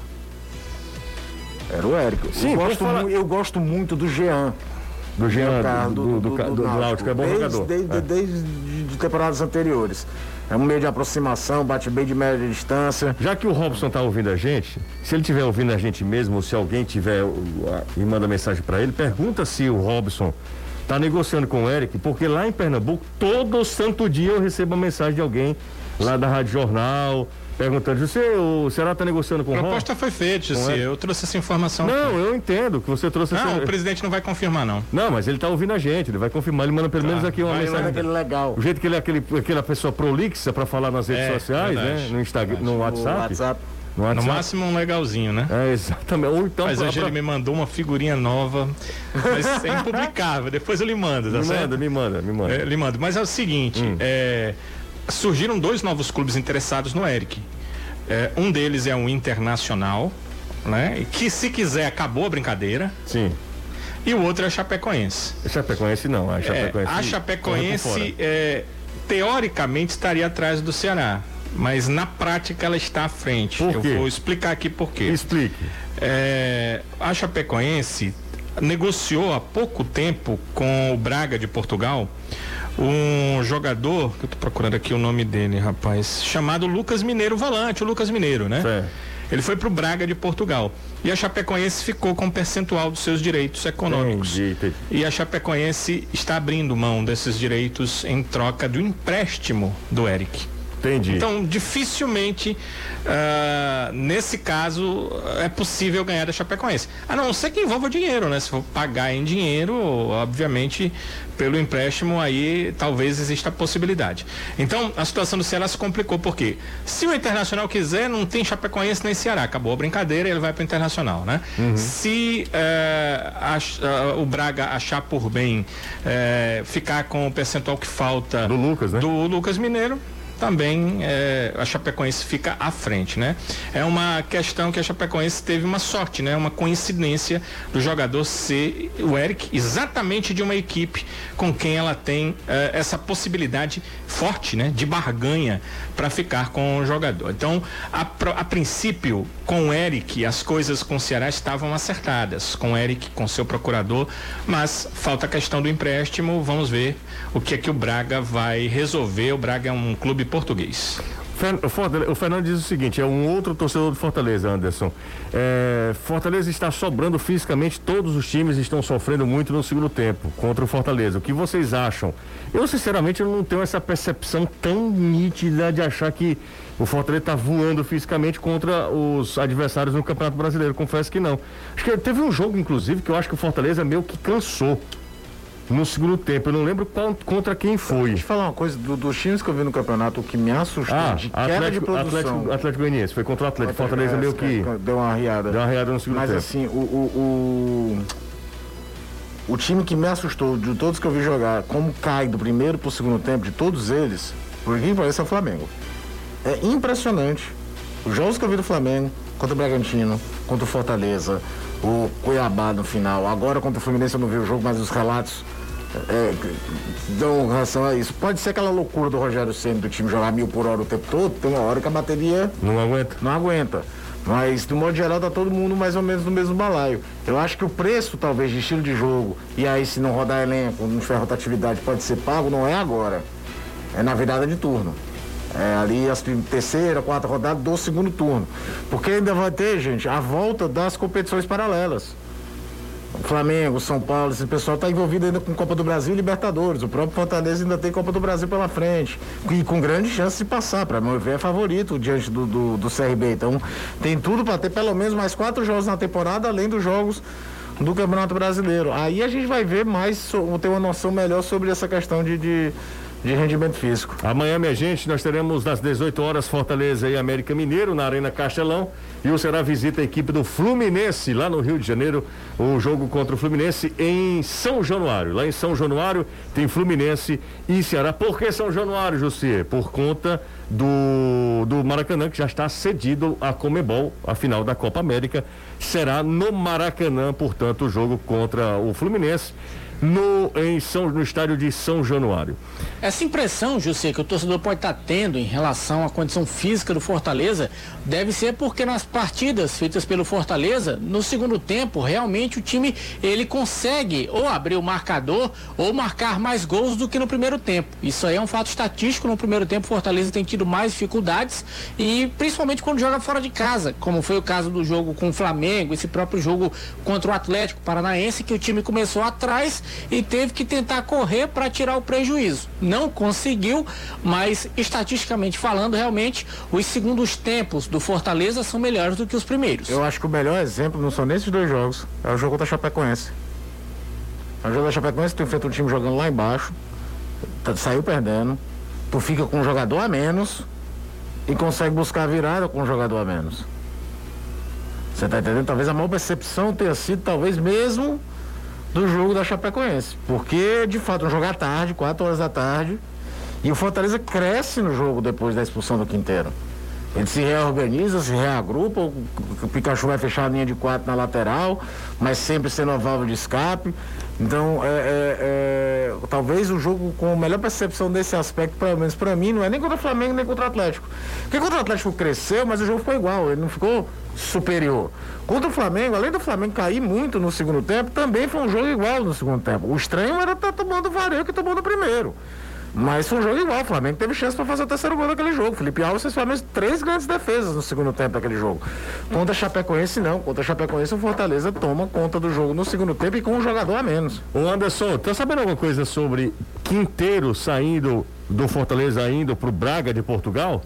Era o Eric. Sim, eu, gosto, eu gosto muito do Jean. Do Jean, do, do, do, do, Náutico, é bom desde, jogador. Desde, é. temporadas anteriores. É um meio de aproximação, bate bem de média distância. Já que o Robson tá ouvindo a gente, se ele estiver ouvindo a gente mesmo, ou se alguém tiver e manda mensagem para ele, pergunta se o Robson tá negociando com o Eric, porque lá em Pernambuco, todo santo dia eu recebo uma mensagem de alguém lá da Rádio Jornal, perguntando, você, o Será está negociando com o A proposta foi feita, José. Eu trouxe essa informação. Não, aqui. eu entendo que você trouxe não, essa... o presidente não vai confirmar, não. Não, mas ele está ouvindo a gente, ele vai confirmar, ele manda pelo tá. menos aqui uma vai, mensagem. Aquele legal. O jeito que ele é aquele, aquela pessoa prolixa para falar nas redes é, sociais, verdade, né? No Instagram, no WhatsApp. WhatsApp. No, WhatsApp. no máximo um legalzinho, né? É, exatamente. Ou então mas hoje pra... ele me mandou uma figurinha nova, mas é impublicável. Depois eu lhe mando, tá me certo? Manda, me manda, me manda. É, lhe mando. Mas é o seguinte, hum. é, surgiram dois novos clubes interessados no Eric. É, um deles é um internacional, né? Que se quiser acabou a brincadeira. Sim. E o outro é a Chapecoense. A Chapecoense não, a Chapecoense. É, a Chapecoense é, teoricamente estaria atrás do Ceará, mas na prática ela está à frente. Por Eu vou explicar aqui por quê. Explique. É, a Chapecoense negociou há pouco tempo com o Braga de Portugal um jogador, que eu tô procurando aqui o nome dele, rapaz, chamado Lucas Mineiro Volante, o Lucas Mineiro, né? Certo. Ele foi para o Braga de Portugal. E a Chapecoense ficou com um percentual dos seus direitos econômicos. Entendi. E a Chapecoense está abrindo mão desses direitos em troca do empréstimo do Eric. Entendi. Então, dificilmente, uh, nesse caso, é possível ganhar da Chapecoense. A não ser que envolva dinheiro, né? Se for pagar em dinheiro, obviamente, pelo empréstimo, aí talvez exista a possibilidade. Então, a situação do Ceará se complicou, porque se o Internacional quiser, não tem Chapecoense nem Ceará. Acabou a brincadeira, ele vai para o Internacional, né? Uhum. Se uh, uh, o Braga achar por bem ficar com o percentual que falta do Lucas, né? Do Lucas Mineiro, também é, a Chapecoense fica à frente, né? É uma questão que a Chapecoense teve uma sorte, né? Uma coincidência do jogador ser o Eric exatamente de uma equipe com quem ela tem é, essa possibilidade forte, né? De barganha para ficar com o jogador. Então, a, a princípio, com o Eric, as coisas com o Ceará estavam acertadas, com o Eric, com seu procurador, mas falta a questão do empréstimo, vamos ver o que é que o Braga vai resolver. O Braga é um clube português. O Fernando diz o seguinte: é um outro torcedor do Fortaleza, Anderson. É, Fortaleza está sobrando fisicamente, todos os times estão sofrendo muito no segundo tempo contra o Fortaleza. O que vocês acham? Eu, sinceramente, não tenho essa percepção tão nítida de achar que o Fortaleza está voando fisicamente contra os adversários no Campeonato Brasileiro. Confesso que não. Acho que teve um jogo, inclusive, que eu acho que o Fortaleza meio que cansou no segundo tempo. Eu não lembro qual, contra quem foi. Deixa eu falar uma coisa, do, dos times que eu vi no campeonato, o que me assustou ah, de queda Atlético, de produção. Atlético, Atlético Goianiense, foi contra o Atlético. Fortaleza meio que... Deu uma riada. Deu uma riada no segundo Mas, tempo. Mas assim, o, o, o, o, time que me assustou de todos que eu vi jogar, como cai do primeiro pro segundo tempo, de todos eles, por que parece é o Flamengo. É impressionante. Os jogos que eu vi do Flamengo, contra o Bragantino, contra o Fortaleza, o Cuiabá no final, agora contra o Fluminense eu não vi o jogo, mas os relatos é, dão relação a isso. Pode ser aquela loucura do Rogério Senna do time jogar mil por hora o tempo todo, tem uma hora que a bateria não aguenta. Não aguenta. Mas, do modo geral, tá todo mundo mais ou menos no mesmo balaio. Eu acho que o preço, talvez, de estilo de jogo, e aí se não rodar elenco, não tiver rotatividade, pode ser pago, não é agora. É na virada de turno. É ali as terceira, quarta rodada do segundo turno. Porque ainda vai ter, gente, a volta das competições paralelas. Flamengo, São Paulo, esse pessoal está envolvido ainda com Copa do Brasil e Libertadores. O próprio Fortaleza ainda tem Copa do Brasil pela frente. E com grande chance de passar. Para meu ver, é favorito diante do, do, do CRB. Então, tem tudo para ter pelo menos mais quatro jogos na temporada, além dos jogos do Campeonato Brasileiro. Aí a gente vai ver mais, ter uma noção melhor sobre essa questão de, de de rendimento físico. Amanhã, minha gente, nós teremos às 18 horas Fortaleza e América Mineiro na Arena Castelão. E o Será visita a equipe do Fluminense lá no Rio de Janeiro. O jogo contra o Fluminense em São Januário. Lá em São Januário tem Fluminense e Ceará. Por que São Januário, Jussier? Por conta do, do Maracanã, que já está cedido a Comebol, a final da Copa América. Será no Maracanã, portanto, o jogo contra o Fluminense no, em São, no estádio de São Januário. Essa impressão, José, que o torcedor pode estar tendo em relação à condição física do Fortaleza, deve ser porque nas partidas feitas pelo Fortaleza, no segundo tempo, realmente o time ele consegue ou abrir o marcador ou marcar mais gols do que no primeiro tempo. Isso aí é um fato estatístico. No primeiro tempo, o Fortaleza tem tido mais dificuldades e principalmente quando joga fora de casa, como foi o caso do jogo com o Flamengo, esse próprio jogo contra o Atlético Paranaense, que o time começou atrás e teve que tentar correr para tirar o prejuízo. Não conseguiu, mas estatisticamente falando, realmente os segundos tempos do Fortaleza são melhores do que os primeiros. Eu acho que o melhor exemplo não são nesses dois jogos, é o jogo contra a Chapecoense. É o jogo da Chapecoense, tu enfrenta um time jogando lá embaixo, tá, saiu perdendo, tu fica com um jogador a menos e consegue buscar a virada com um jogador a menos. Você tá entendendo? Talvez a maior percepção tenha sido, talvez mesmo, do jogo da Chapecoense. Porque, de fato, um jogo à tarde, 4 horas da tarde, e o Fortaleza cresce no jogo depois da expulsão do Quinteiro. Ele se reorganiza, se reagrupa, o Pikachu vai fechar a linha de quatro na lateral, mas sempre sendo a válvula de escape. Então, é, é, é, talvez o jogo com a melhor percepção desse aspecto, pelo menos para mim, não é nem contra o Flamengo, nem contra o Atlético. Porque contra o Atlético cresceu, mas o jogo ficou igual, ele não ficou superior. Contra o Flamengo, além do Flamengo cair muito no segundo tempo, também foi um jogo igual no segundo tempo. O estranho era estar tá tomando o vareio que tomou no primeiro. Mas foi um jogo igual. O Flamengo teve chance para fazer o terceiro gol daquele jogo. Felipe Alves fez pelo menos três grandes defesas no segundo tempo daquele jogo. Contra a Chapecoense, não. Contra a Chapecoense, o Fortaleza toma conta do jogo no segundo tempo e com um jogador a menos. O Anderson, tá sabendo alguma coisa sobre Quinteiro saindo do Fortaleza ainda para o Braga de Portugal?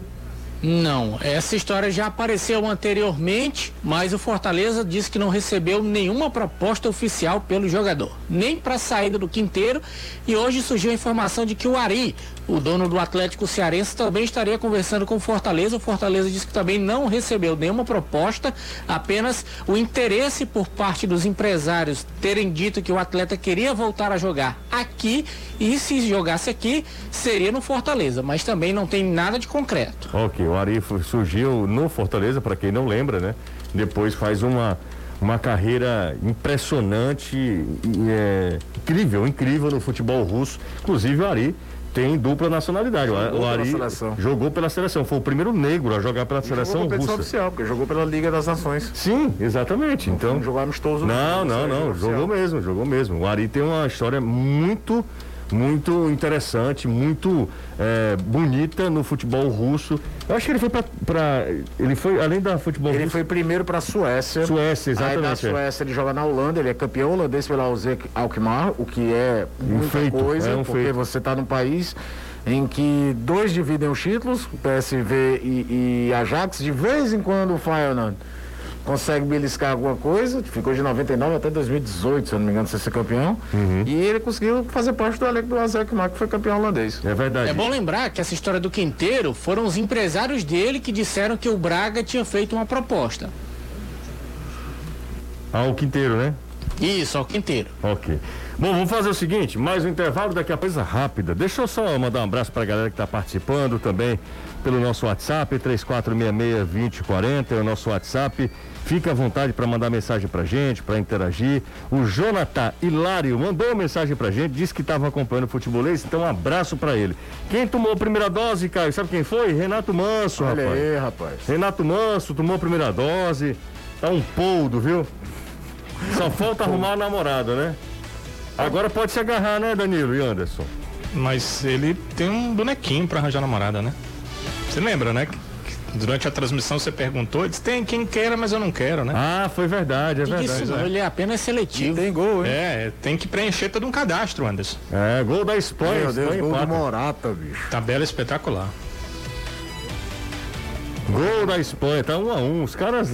Não, essa história já apareceu anteriormente, mas o Fortaleza disse que não recebeu nenhuma proposta oficial pelo jogador, nem para a saída do Quinteiro. E hoje surgiu a informação de que o Ari, o dono do Atlético Cearense, também estaria conversando com o Fortaleza. O Fortaleza disse que também não recebeu nenhuma proposta, apenas o interesse por parte dos empresários terem dito que o atleta queria voltar a jogar aqui e se jogasse aqui seria no Fortaleza, mas também não tem nada de concreto. O Ari surgiu no Fortaleza, para quem não lembra, né? Depois faz uma, uma carreira impressionante, é, incrível, incrível no futebol russo. Inclusive o Ari tem dupla nacionalidade. Jogou o Ari jogou pela seleção. Foi o primeiro negro a jogar pela e seleção jogou russa. oficial, porque jogou pela Liga das Nações. Sim, exatamente. Então, não jogou amistoso. Não, não, não. Jogou mesmo, jogou mesmo. O Ari tem uma história muito muito interessante, muito é, bonita no futebol russo. Eu acho que ele foi para. Ele foi, além da futebol Ele russo, foi primeiro para a Suécia. Suécia, exatamente. Aí na Suécia ele joga na Holanda, ele é campeão holandês pela Ozek Alkmaar, o que é muita um feito, coisa, é um porque feito. você está num país em que dois dividem os títulos, PSV e, e Ajax, de vez em quando o Feyenoord consegue beliscar alguma coisa, ficou de 99 até 2018, se eu não me engano, ser campeão. Uhum. E ele conseguiu fazer parte do elenco do Azek Mar, que foi campeão holandês. É verdade. É bom lembrar que essa história do Quinteiro foram os empresários dele que disseram que o Braga tinha feito uma proposta. Ao Quinteiro, né? Isso, ao Quinteiro. Ok. Bom, vamos fazer o seguinte, mais um intervalo daqui a coisa rápida. Deixa eu só mandar um abraço para a galera que está participando também pelo nosso WhatsApp, 3466-2040, é o nosso WhatsApp. Fique à vontade para mandar mensagem para gente, para interagir. O Jonathan Hilário mandou mensagem para gente, disse que estava acompanhando o futebolês, então um abraço para ele. Quem tomou a primeira dose, Caio, sabe quem foi? Renato Manso, Olha rapaz. aí, rapaz. Renato Manso tomou a primeira dose, tá um poldo, viu? Só falta arrumar a namorada, né? Agora pode se agarrar, né, Danilo e Anderson? Mas ele tem um bonequinho para arranjar namorada, né? Você lembra, né? Durante a transmissão você perguntou, disse, tem quem queira, mas eu não quero, né? Ah, foi verdade, é verdade. Isso, é. ele é apenas seletivo. tem gol, hein? É, tem que preencher todo um cadastro, Anderson. É, gol da Espanha. Meu Deus, gol do Morata, bicho. Tabela espetacular. Gol da Espanha, tá um a um. Os caras.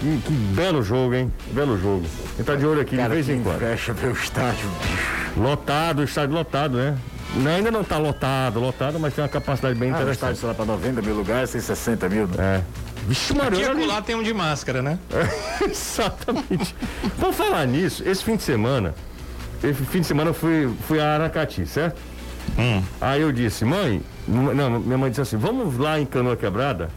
Que, que belo jogo, hein? Belo jogo. Ele tá de olho aqui Cara, de vez em quando. Fecha ver o estádio, bicho. Lotado, o estádio lotado, né? Não, ainda não está lotado, lotado, mas tem uma capacidade bem ah, interessante. O estádio será para 90 mil lugares, tem 60 mil. É. Vixe, Maria. Aqui lá tem um de máscara, né? É, exatamente. Vamos falar nisso. Esse fim de semana, esse fim de semana eu fui, fui a Aracati, certo? Hum. Aí eu disse, mãe, não, minha mãe disse assim, vamos lá em Canoa Quebrada,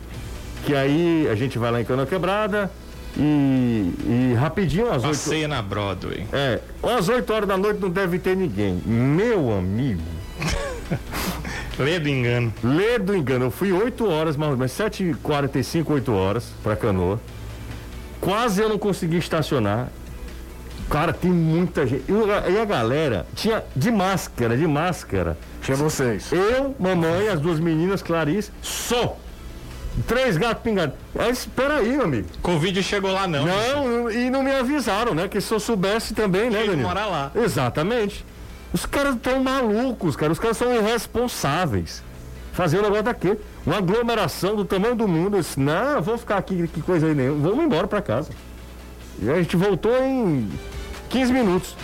que aí a gente vai lá em Canoa Quebrada, e, e rapidinho às Passeia 8... na Broadway. É, às 8 horas da noite não deve ter ninguém. Meu amigo, Lê do engano. Lê do engano. Eu fui 8 horas, mais mas 7h45, 8 horas pra canoa. Quase eu não consegui estacionar. Cara, tem muita gente. E a galera tinha de máscara, de máscara. Tinha vocês. Eu, mamãe, as duas meninas, Clarice, só. Três gatos pingados. Aí, espera aí, meu amigo. Covid chegou lá não. Não, e não me avisaram, né? Que se eu soubesse também, né, Danilo? morar lá. Exatamente. Os caras estão malucos, cara. Os caras são irresponsáveis. Fazer um negócio daquele. Uma aglomeração do tamanho do mundo. Eu disse, não, vou ficar aqui, que coisa aí nenhuma. Vamos embora para casa. E a gente voltou em 15 minutos.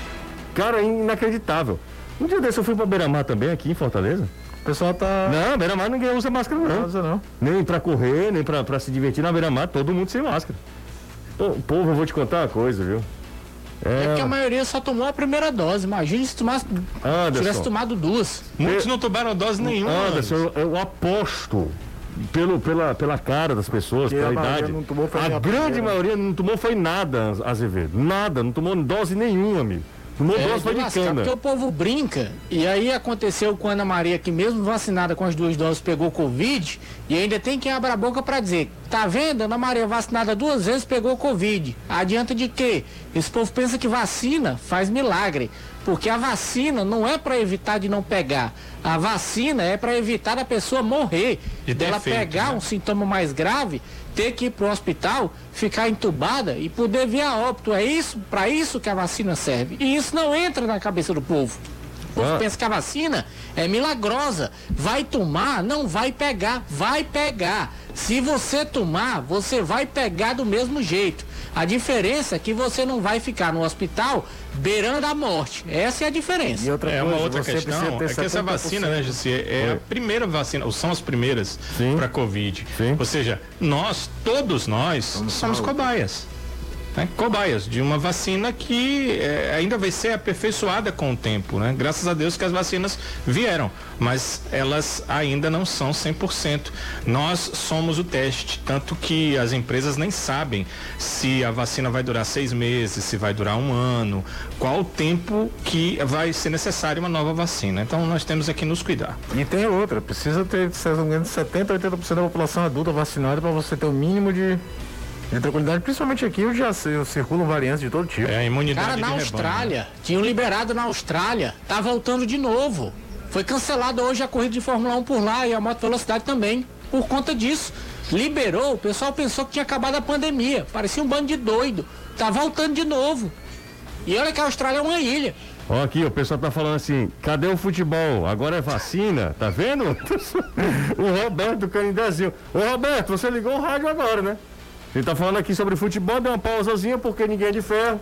Cara, inacreditável. Um dia desse eu fui pra Beira-Mar também, aqui em Fortaleza. O pessoal tá. Não, Beira-Mar ninguém usa máscara, não. Não usa, não. Nem pra correr, nem pra, pra se divertir na Beira-Mar, todo mundo sem máscara. Pô, povo, eu vou te contar uma coisa, viu? É, é que a maioria só tomou a primeira dose. Imagina se tomasse, tivesse tomado duas. Muitos não tomaram dose nenhuma. Anderson, eu, eu aposto pelo, pela, pela cara das pessoas, que pela idade. a grande maioria não tomou foi nada, Azevedo. Nada, não tomou dose nenhuma, amigo. Tomou é, foi de cana. Porque o povo brinca. E aí aconteceu com a Ana Maria, que mesmo vacinada com as duas doses, pegou Covid. E ainda tem quem abra a boca para dizer: tá vendo? Ana Maria vacinada duas vezes pegou Covid. Adianta de quê? Esse povo pensa que vacina faz milagre. Porque a vacina não é para evitar de não pegar. A vacina é para evitar a pessoa morrer. De dela pegar né? um sintoma mais grave ter que ir para o hospital, ficar entubada e poder vir a óbito. É isso, para isso que a vacina serve. E isso não entra na cabeça do povo. O povo ah. pensa que a vacina é milagrosa. Vai tomar, não vai pegar. Vai pegar. Se você tomar, você vai pegar do mesmo jeito. A diferença é que você não vai ficar no hospital beirando a morte. Essa é a diferença. E outra é coisa, uma outra questão é que essa vacina, né, Jussi, é Foi. a primeira vacina, ou são as primeiras para Covid. Sim. Ou seja, nós, todos nós, somos, somos cobaias né, cobaias de uma vacina que é, ainda vai ser aperfeiçoada com o tempo, né? Graças a Deus que as vacinas vieram, mas elas ainda não são 100%. Nós somos o teste, tanto que as empresas nem sabem se a vacina vai durar seis meses, se vai durar um ano, qual o tempo que vai ser necessário uma nova vacina. Então nós temos aqui nos cuidar. E tem outra, precisa ter, se não me engano, 70, 80% da população adulta vacinada para você ter o mínimo de tranquilidade, principalmente aqui, onde já circulam variantes de todo tipo. É, a imunidade Cara, na Austrália, rebanho. tinham liberado na Austrália, tá voltando de novo. Foi cancelada hoje a corrida de Fórmula 1 por lá e a moto velocidade também, por conta disso. Liberou, o pessoal pensou que tinha acabado a pandemia, parecia um bando de doido. Tá voltando de novo. E olha que a Austrália é uma ilha. Ó, aqui, o pessoal tá falando assim, cadê o futebol? Agora é vacina, tá vendo? o Roberto do Canidezinho. Ô Roberto, você ligou o rádio agora, né? Ele tá falando aqui sobre futebol, deu uma pausazinha porque ninguém é de ferro.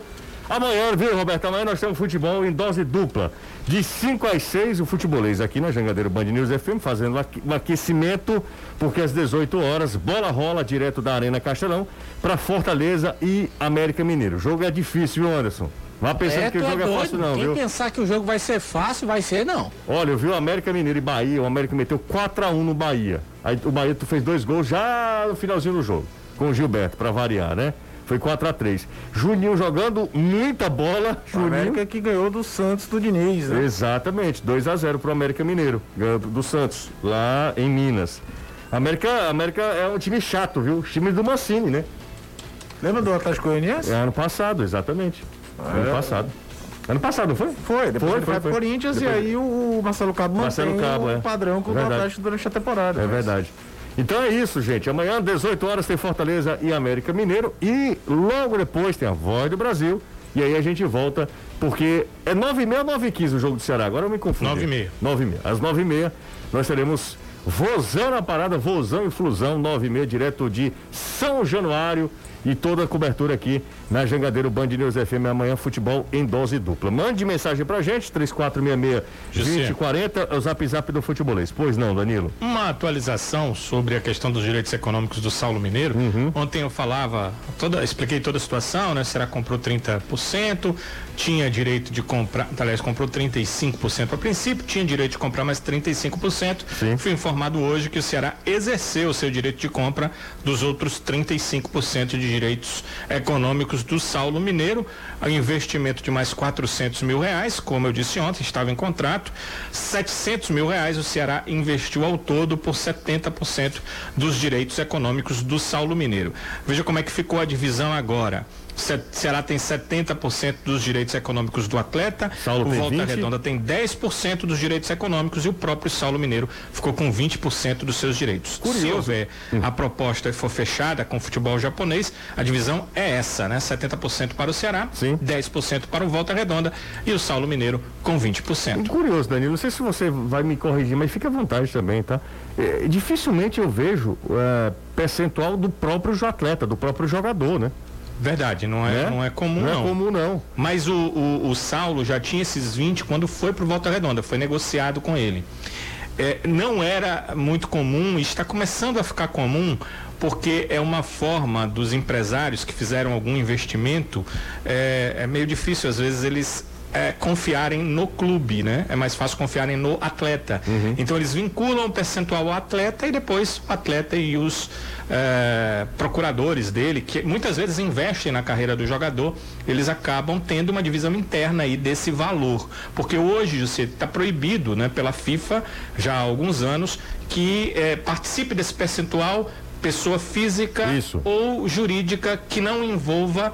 Amanhã, viu, Roberto? Amanhã nós temos futebol em dose dupla. De 5 às 6, o futebolês aqui na Jangadeiro Band News FM, fazendo um aquecimento, porque às 18 horas, bola rola direto da Arena Castelão para Fortaleza e América Mineiro. O jogo é difícil, viu, Anderson? Vá pensando é, que o jogo é, é fácil, não, Quem viu? pensar que o jogo vai ser fácil, vai ser, não. Olha, eu vi o América Mineiro e Bahia, o América meteu 4x1 no Bahia. Aí o Bahia tu fez dois gols já no finalzinho do jogo com o Gilberto, para variar, né? Foi 4 a 3 Juninho jogando muita bola. Juninho América que ganhou do Santos do Diniz, né? Exatamente, 2 a 0 pro América Mineiro, do Santos, lá em Minas. América, América é um time chato, viu? Time do Mancini, né? Lembra do Atlético Goianiense? É, ano passado, exatamente. Ah, ano é. passado. Ano passado, não foi? Foi, depois foi, ele foi, foi, Corinthians depois... e aí o Marcelo Cabo Marcelo Cabo, o é. padrão com o Atlético durante a temporada. É mas... verdade. Então é isso, gente. Amanhã, 18 horas, tem Fortaleza e América Mineiro. E logo depois tem a Voz do Brasil. E aí a gente volta, porque é 9h30 ou 9h15 o jogo do Ceará. Agora eu me confundo. 9h30. 9h30. Às 9h30 nós teremos Vozão na parada, Vozão e Flusão, 9h30, direto de São Januário e toda a cobertura aqui na Jangadeiro Band News FM amanhã futebol em dose dupla. Mande mensagem pra gente 3466-2040, o zap zap do futebolês. Pois não, Danilo? Uma atualização sobre a questão dos direitos econômicos do Saulo Mineiro. Uhum. Ontem eu falava, toda, expliquei toda a situação, né? Será comprou 30%, tinha direito de comprar, aliás, comprou 35% a princípio, tinha direito de comprar mais 35%. Sim. Fui informado hoje que o Ceará exerceu o seu direito de compra dos outros 35% de direitos econômicos do Saulo Mineiro, a investimento de mais 400 mil reais, como eu disse ontem, estava em contrato, 700 mil reais o Ceará investiu ao todo por 70% dos direitos econômicos do Saulo Mineiro. Veja como é que ficou a divisão agora. Ceará tem 70% dos direitos econômicos do atleta, Saulo o Volta 20. Redonda tem 10% dos direitos econômicos e o próprio Saulo Mineiro ficou com 20% dos seus direitos. Curioso. Se houver hum. a proposta for fechada com o futebol japonês, a divisão é essa, né? 70% para o Ceará, Sim. 10% para o Volta Redonda e o Saulo Mineiro com 20%. Curioso, Danilo, não sei se você vai me corrigir, mas fica à vontade também, tá? É, dificilmente eu vejo é, percentual do próprio atleta, do próprio jogador, né? Verdade, não é, é? não é comum não. Não é comum não. Mas o, o, o Saulo já tinha esses 20 quando foi para o Volta Redonda, foi negociado com ele. É, não era muito comum, está começando a ficar comum, porque é uma forma dos empresários que fizeram algum investimento, é, é meio difícil às vezes eles é, confiarem no clube, né? É mais fácil confiarem no atleta. Uhum. Então eles vinculam o percentual ao atleta e depois o atleta e os é, procuradores dele, que muitas vezes investem na carreira do jogador, eles acabam tendo uma divisão interna aí desse valor. Porque hoje você está proibido, né, pela FIFA já há alguns anos que é, participe desse percentual pessoa física Isso. ou jurídica que não envolva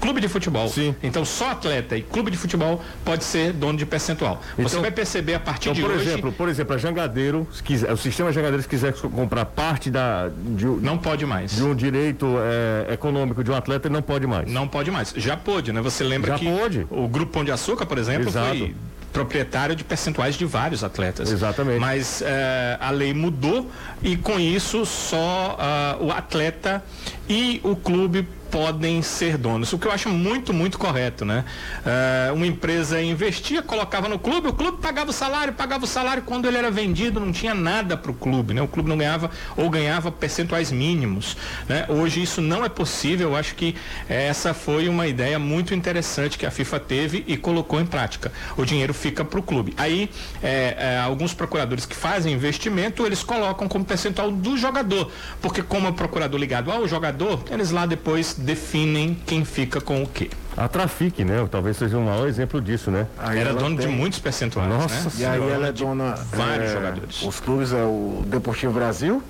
clube de futebol. Sim. Então só atleta e clube de futebol pode ser dono de percentual. Então, Você vai perceber a partir então, de por hoje. Exemplo, por exemplo, a Jangadeiro, se quiser, o sistema Jangadeiro se quiser comprar parte da de, não pode mais de um direito é, econômico de um atleta, ele não pode mais. Não pode mais. Já pode, né? Você lembra Já que pode. o grupo Pão de Açúcar, por exemplo, Exato. foi proprietário de percentuais de vários atletas. Exatamente. Mas eh, a lei mudou e com isso só uh, o atleta e o clube podem ser donos, o que eu acho muito, muito correto, né? Uh, uma empresa investia, colocava no clube, o clube pagava o salário, pagava o salário, quando ele era vendido não tinha nada para o clube, né? O clube não ganhava ou ganhava percentuais mínimos, né? Hoje isso não é possível, eu acho que essa foi uma ideia muito interessante que a FIFA teve e colocou em prática. O dinheiro fica para o clube. Aí, é, é, alguns procuradores que fazem investimento, eles colocam como percentual do jogador, porque como é procurador ligado ao jogador, eles lá depois definem quem fica com o quê. A Trafic, né? Talvez seja um maior exemplo disso, né? Aí Era dono tem... de muitos percentuais. Nossa né? E aí ela é dona. Vários é, jogadores. Os clubes é o Deportivo Brasil,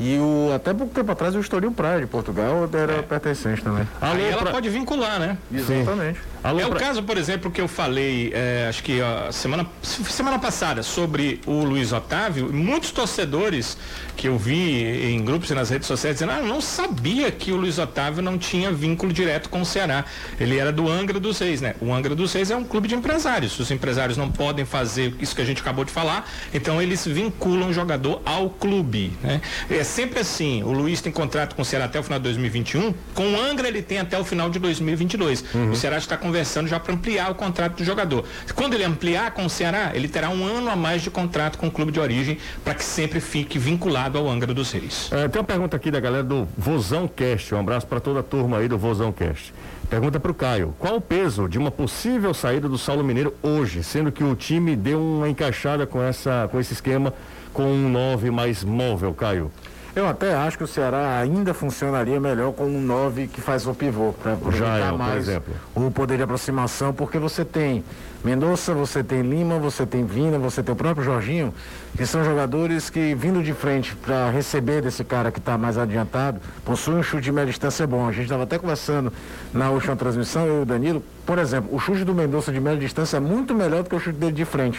e o, até pouco tempo atrás o Estoril Praia de Portugal era é. pertencente também. Aí ela pra... pode vincular, né? Exatamente. Alô, é o caso, por exemplo, que eu falei, é, acho que ó, semana, semana passada, sobre o Luiz Otávio. Muitos torcedores que eu vi em grupos e nas redes sociais dizendo, ah, eu não sabia que o Luiz Otávio não tinha vínculo direto com o Ceará. Ele era do Angra dos Reis, né? O Angra dos Reis é um clube de empresários. Os empresários não podem fazer isso que a gente acabou de falar, então eles vinculam o jogador ao clube, né? É sempre assim. O Luiz tem contrato com o Ceará até o final de 2021. Com o Angra ele tem até o final de 2022. Uhum. O Ceará está conversando já para ampliar o contrato do jogador. Quando ele ampliar com o Ceará, ele terá um ano a mais de contrato com o clube de origem para que sempre fique vinculado ao Angra dos Reis. É, tem uma pergunta aqui da galera do Vozão Cast. Um abraço para toda a turma aí do Vozão Cast. Pergunta para o Caio: qual o peso de uma possível saída do Saulo Mineiro hoje, sendo que o time deu uma encaixada com essa com esse esquema com um 9 mais móvel, Caio? Eu até acho que o Ceará ainda funcionaria melhor com um 9 que faz o pivô, para aproveitar é, mais o poder de aproximação, porque você tem Mendonça, você tem Lima, você tem Vina, você tem o próprio Jorginho, que são jogadores que, vindo de frente para receber desse cara que está mais adiantado, possuem um chute de média distância bom. A gente estava até conversando na última transmissão, eu e o Danilo, por exemplo, o chute do Mendonça de média distância é muito melhor do que o chute dele de frente.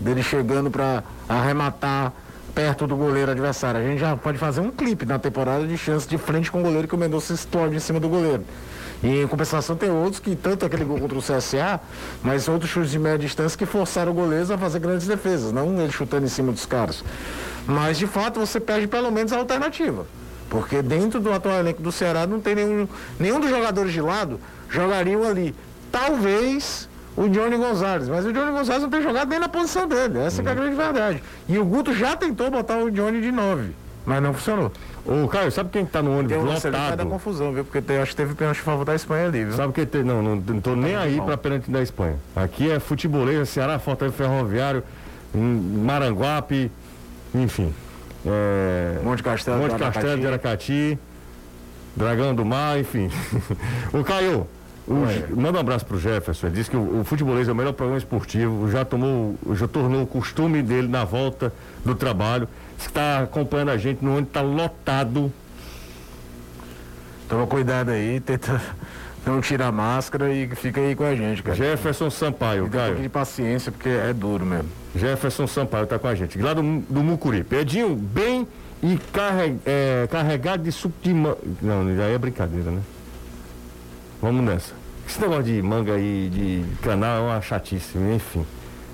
Dele chegando para arrematar perto do goleiro adversário. A gente já pode fazer um clipe na temporada de chance de frente com o goleiro que o Mendonça explode em cima do goleiro. E em compensação tem outros que, tanto aquele gol contra o CSA, mas outros chutes de média distância que forçaram o goleiro a fazer grandes defesas, não ele chutando em cima dos caras. Mas de fato você perde pelo menos a alternativa. Porque dentro do atual elenco do Ceará não tem nenhum, nenhum dos jogadores de lado jogariam ali. Talvez o Johnny Gonzalez. Mas o Johnny Gonzalez não tem jogado nem na posição dele. Essa uhum. é a grande verdade. E o Guto já tentou botar o Johnny de 9, mas não funcionou. Ô, Caio, sabe quem tá no ônibus tem lotado? Vai dar confusão, viu? Porque tem, acho que teve pênalti a favor da Espanha ali, viu? Sabe que tem? Não, não, não tô nem aí para pênalti da Espanha. Aqui é futebolês, Ceará, Fortaleza Ferroviário, Maranguape, enfim. É... Monte Castelo, Monte Castelo de Aracati, Dragão do Mar, enfim. o Caio, manda um abraço pro Jefferson. Ele disse que o, o futebolês é o melhor programa esportivo. Já tomou, já tornou o costume dele na volta do trabalho. Está acompanhando a gente no onde está lotado. Toma cuidado aí, tenta não tirar a máscara e fica aí com a gente, cara. Jefferson Sampaio, cara. Um pouquinho de paciência, porque é duro mesmo. Jefferson Sampaio tá com a gente. Lá do, do Mucuri. Pedinho, bem e carreg, é, carregado de suco de. Não, já é brincadeira, né? Vamos nessa. Esse negócio de manga e de canal é uma chatice, enfim.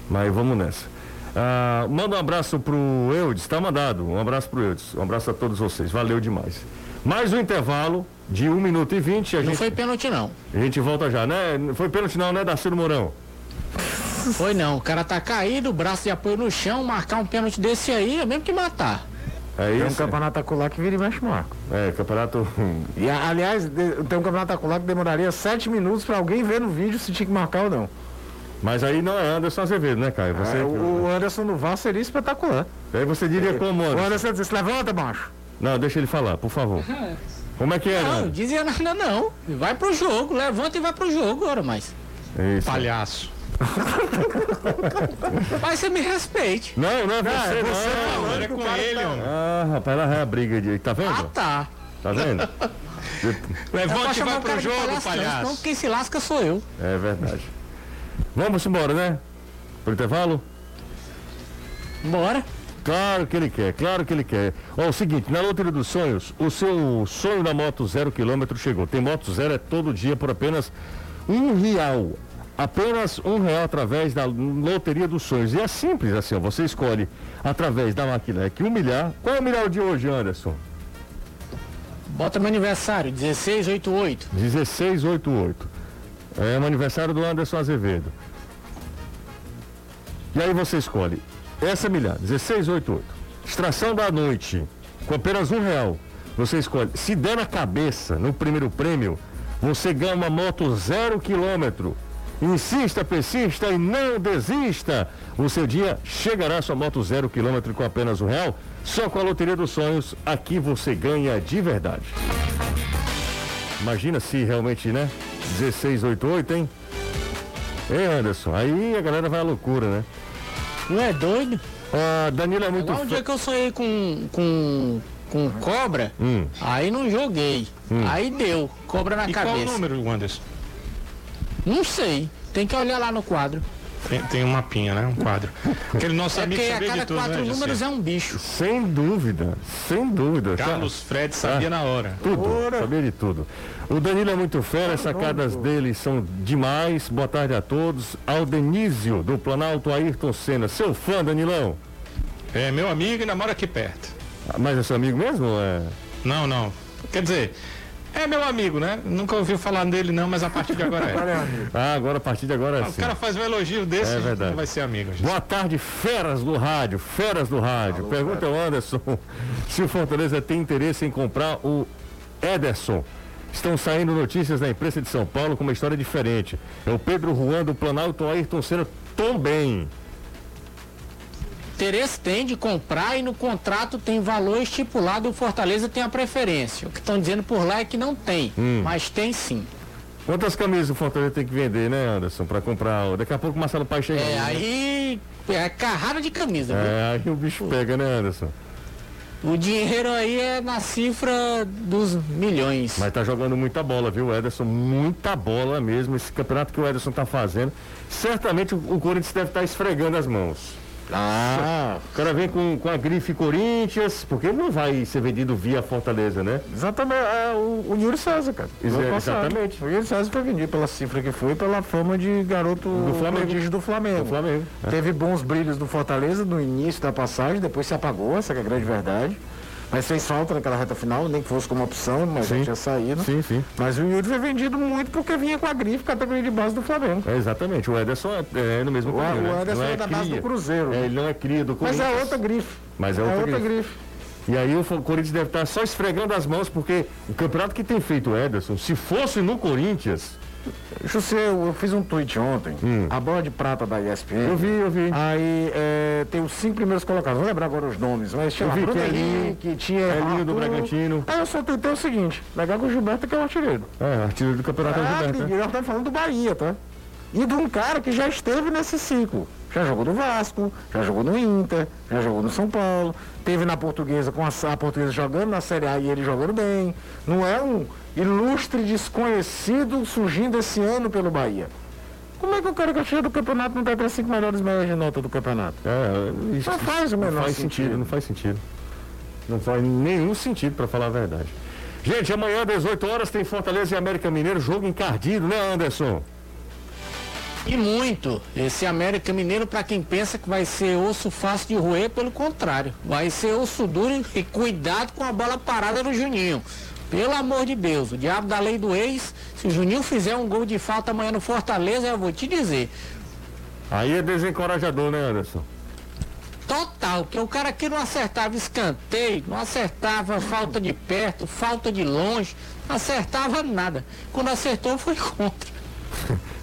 Mas vamos nessa. Ah, manda um abraço pro Eudes, tá mandado. Um abraço pro Eudes. Um abraço a todos vocês. Valeu demais. Mais um intervalo de 1 minuto e 20. A não gente... foi pênalti, não. A gente volta já, né? Foi pênalti não, né, Darcílio Mourão? Foi não. O cara tá caído, braço de apoio no chão, marcar um pênalti desse aí é mesmo que matar. É tem um campeonato acular que vira e mexe marco. É, campeonato. E, aliás, tem um campeonato acular que demoraria sete minutos para alguém ver no vídeo se tinha que marcar ou não. Mas aí não é Anderson Azevedo, né, Caio? Você... É, o Anderson no VAR seria espetacular. Aí você diria é, como, Anderson? O Anderson disse, levanta, macho. Não, deixa ele falar, por favor. Como é que é, Não, dizia nada não. Vai pro jogo, levanta e vai pro jogo agora mais. Isso. Palhaço. Mas você me respeite. Não, não é você, não. Você não, é com ele, tá... Ah, rapaz, ela é a briga de. Tá vendo? Ah, tá. Tá vendo? Levante e vai pro jogo, palhaço. palhaço. Não, quem se lasca sou eu. É verdade. Vamos embora, né? Pro intervalo? Bora. Claro que ele quer, claro que ele quer. Ó, o seguinte, na Loteria dos Sonhos, o seu sonho da moto zero quilômetro chegou. Tem moto zero é todo dia por apenas um real apenas um real através da Loteria dos Sonhos. E é simples assim, ó, você escolhe através da Maquilec um milhar. Qual é o milhar de hoje, Anderson? Bota meu aniversário, 1688. 1688. É o aniversário do Anderson Azevedo. E aí você escolhe essa milhar, 1688. Extração da noite, com apenas um real. Você escolhe. Se der na cabeça no primeiro prêmio, você ganha uma moto zero quilômetro. Insista, persista e não desista. O seu dia chegará sua moto zero quilômetro com apenas um real. Só com a Loteria dos Sonhos, aqui você ganha de verdade. Imagina se realmente, né? 1688, hein? Ei, Anderson, aí a galera vai à loucura, né? Não é doido? Ah, Danilo é muito. Igual um dia que eu sonhei com, com, com cobra, hum. aí não joguei. Hum. Aí deu, cobra na e cabeça. Qual o número, Anderson? Não sei. Tem que olhar lá no quadro. Tem, tem um mapinha, né? Um quadro. Aquele nosso é amigo porque sabia a cada de tudo, quatro né, números é um bicho. Sem dúvida, sem dúvida. Carlos Fred sabia ah, na hora. Tudo, Ora. sabia de tudo. O Danilo é muito fera, as sacadas dele são demais. Boa tarde a todos. Aldenísio, do Planalto Ayrton Senna. Seu fã, Danilão? É meu amigo e namora aqui perto. Ah, mas é seu amigo mesmo? É... Não, não. Quer dizer, é meu amigo, né? Nunca ouviu falar dele não, mas a partir de agora é. ah, agora a partir de agora é ah, O cara faz um elogio desse, é verdade. vai ser amigo. Gente. Boa tarde, feras do rádio, feras do rádio. Alô, Pergunta ao Anderson se o Fortaleza tem interesse em comprar o Ederson. Estão saindo notícias da imprensa de São Paulo com uma história diferente. É o Pedro Juan do Planalto Ayrton Senna também interesse tem de comprar e no contrato tem valor estipulado o Fortaleza tem a preferência. O que estão dizendo por lá é que não tem, hum. mas tem sim. Quantas camisas o Fortaleza tem que vender, né, Anderson, para comprar? Daqui a pouco o Marcelo Pai chega. É, aí é carrada de camisa. É, viu? aí o bicho pega, né, Anderson? O dinheiro aí é na cifra dos milhões. Mas tá jogando muita bola, viu, Ederson? Muita bola mesmo. Esse campeonato que o Ederson tá fazendo. Certamente o, o Corinthians deve estar tá esfregando as mãos. Ah, o cara vem com, com a grife Corinthians, porque ele não vai ser vendido via Fortaleza, né? Exatamente, é o, o Yuri César, cara. exatamente. O Yuri César foi vendido pela cifra que foi, pela fama de garoto do Flamengo. do Flamengo. Do Flamengo. É. Teve bons brilhos do Fortaleza no início da passagem, depois se apagou, essa é a grande verdade. Mas fez falta naquela reta final, nem que fosse como opção, mas sim, já tinha saído. Sim, sim. Mas o Yuri foi vendido muito porque vinha com a grife categoria de base do Flamengo. É, exatamente. O Ederson é, é no mesmo caminho. O, né? Ederson é, é, da cria. base do Cruzeiro. É, ele não é cria do Corinthians. Mas é outra grife. Mas é, é outra, outra grife. grife. E aí o Corinthians deve estar só esfregando as mãos, porque o campeonato que tem feito o Ederson, se fosse no Corinthians, José, eu, fiz um tweet ontem, hum. a bola de prata da ESPN. Eu vi, eu vi. Aí é, tem os cinco primeiros colocados, não lembrar agora os nomes, mas tinha eu vi, Bruno Henrique, que tinha. Elinho do Bragantino. Aí eu só tentei o seguinte, legal que o Gilberto que é o artilheiro. É, artilheiro do campeonato é o Gilberto. Né? Nós estamos falando do Bahia, tá? E de um cara que já esteve nesse ciclo. Já jogou no Vasco, já jogou no Inter, já jogou no São Paulo, teve na portuguesa com a, a portuguesa jogando na Série A e ele jogando bem. Não é um ilustre desconhecido surgindo esse ano pelo Bahia. Como é que o cara que chega do campeonato não está entre as cinco melhores médias de nota do campeonato? É, isso não faz o menor não faz sentido. sentido. Não faz sentido. Não faz nenhum sentido, para falar a verdade. Gente, amanhã, às 18 horas, tem Fortaleza e América Mineiro, jogo encardido, né, Anderson? E muito. Esse América Mineiro, para quem pensa que vai ser osso fácil de roer, pelo contrário. Vai ser osso duro e cuidado com a bola parada do Juninho. Pelo amor de Deus, o diabo da lei do ex, se o Juninho fizer um gol de falta amanhã no Fortaleza, eu vou te dizer. Aí é desencorajador, né, Anderson? Total, que o cara que não acertava escanteio, não acertava falta de perto, falta de longe, não acertava nada. Quando acertou foi contra.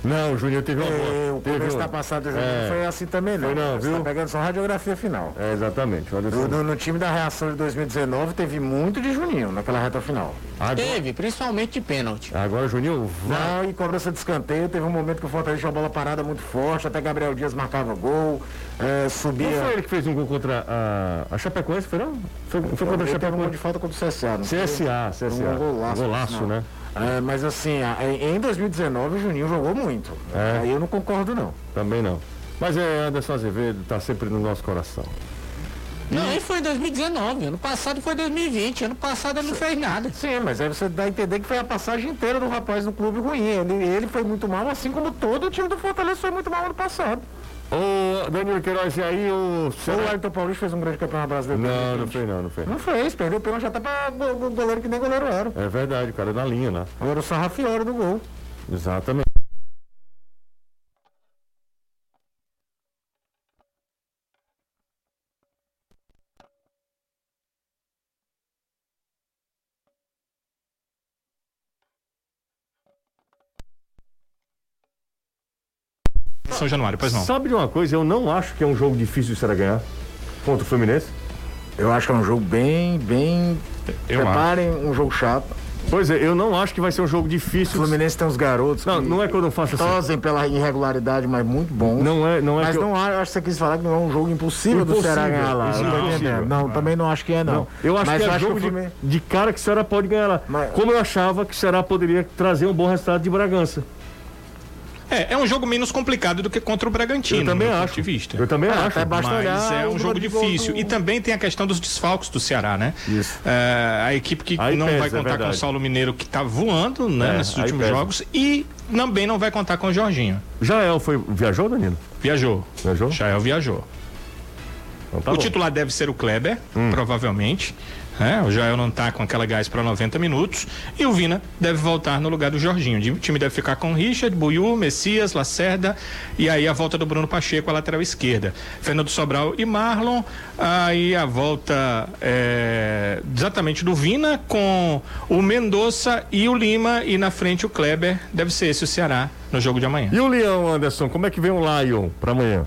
Não, o Juninho teve uma boa. É, o começo da passada do Juninho é. foi assim também, não. Foi não, Você viu? Tá pegando só radiografia final. É, exatamente. No, no, no, time da reação de 2019 teve muito de Juninho naquela reta final. Agora... Teve, principalmente de pênalti. Agora Juninho vai. Não, e cobrança de escanteio. Teve um momento que o Fortaleza tinha a bola parada muito forte, até Gabriel Dias marcava gol, é, subia. Não foi ele que fez um gol contra a, a Chapecoense, foi não? Foi, foi contra a Chapecoense. Um gol de falta contra o CSA, não CSA, CSA. Um golaço. Golaço, né? É, mas assim, em 2019 o Juninho jogou muito. É. Aí eu não concordo não. Também não. Mas é Anderson Azevedo, está sempre no nosso coração. Não, ele foi em 2019. Ano passado foi 2020. Ano passado ele não fez nada. Sim, mas aí você dá a entender que foi a passagem inteira do rapaz no clube ruim. Ele, ele foi muito mal, assim como todo o time do Fortaleza foi muito mal ano passado. Ô, Danilo Queiroz, e aí o. O Wellington Paulista fez um grande campeonato brasileiro. Não, não fez não, não fez. Não fez, perdeu o pênalti até pra go- go- goleiro que nem goleiro era. É verdade, o cara é na linha, né? Agora o Sarrafiore do gol. Exatamente. São Januário, pois não. Sabe de uma coisa? Eu não acho que é um jogo difícil de será ganhar contra o Fluminense. Eu acho que é um jogo bem, bem. Eu Preparem um jogo chato. Pois é, eu não acho que vai ser um jogo O difícil. Fluminense tem uns garotos Não, que não é que eu não faço assim. tosem pela irregularidade, mas muito bons. Não é, não é Mas eu... não acho, acho que você quis falar que não é um jogo impossível, do Impossível, Ceará ganhar lá. tô impossível. entendendo. Não, também não acho que é, não. Não, eu acho Mas que é eu jogo que o de, de cara que o Ceará pode ganhar lá. Mas- Como eu achava que o Ceará poderia trazer um bom resultado de Bragança. É, é um jogo menos complicado do que contra o Bragantino. Eu também acho. ponto de vista. Eu também É, acho. basta Mas é um jogo difícil. do- E também tem a questão dos desfalques do Ceará, né? Isso. É, a equipe que Aí não pesa, vai é contar com o. Saulo Mineiro, que tá voando né, É, nesses últimos jogos. E também não vai contar com o Jorginho. Jael foi. Viajou, Danilo? Viajou. Viajou? Jael viajou. Então tá o bom. Hum. titular deve ser o Kleber, provavelmente. Né? o Jael não tá com aquela gás para 90 minutos. E o Vina deve voltar no lugar do Jorginho. O time deve ficar com Richard, Buiu, Messias, Lacerda. E aí a volta do Bruno Pacheco, a lateral esquerda. Fernando Sobral e Marlon. Aí a volta é, exatamente do Vina com o Mendonça e o Lima. E na frente o Kleber. Deve ser esse o Ceará no jogo de amanhã. E o Leão, Anderson, como é que vem o Lion pra amanhã?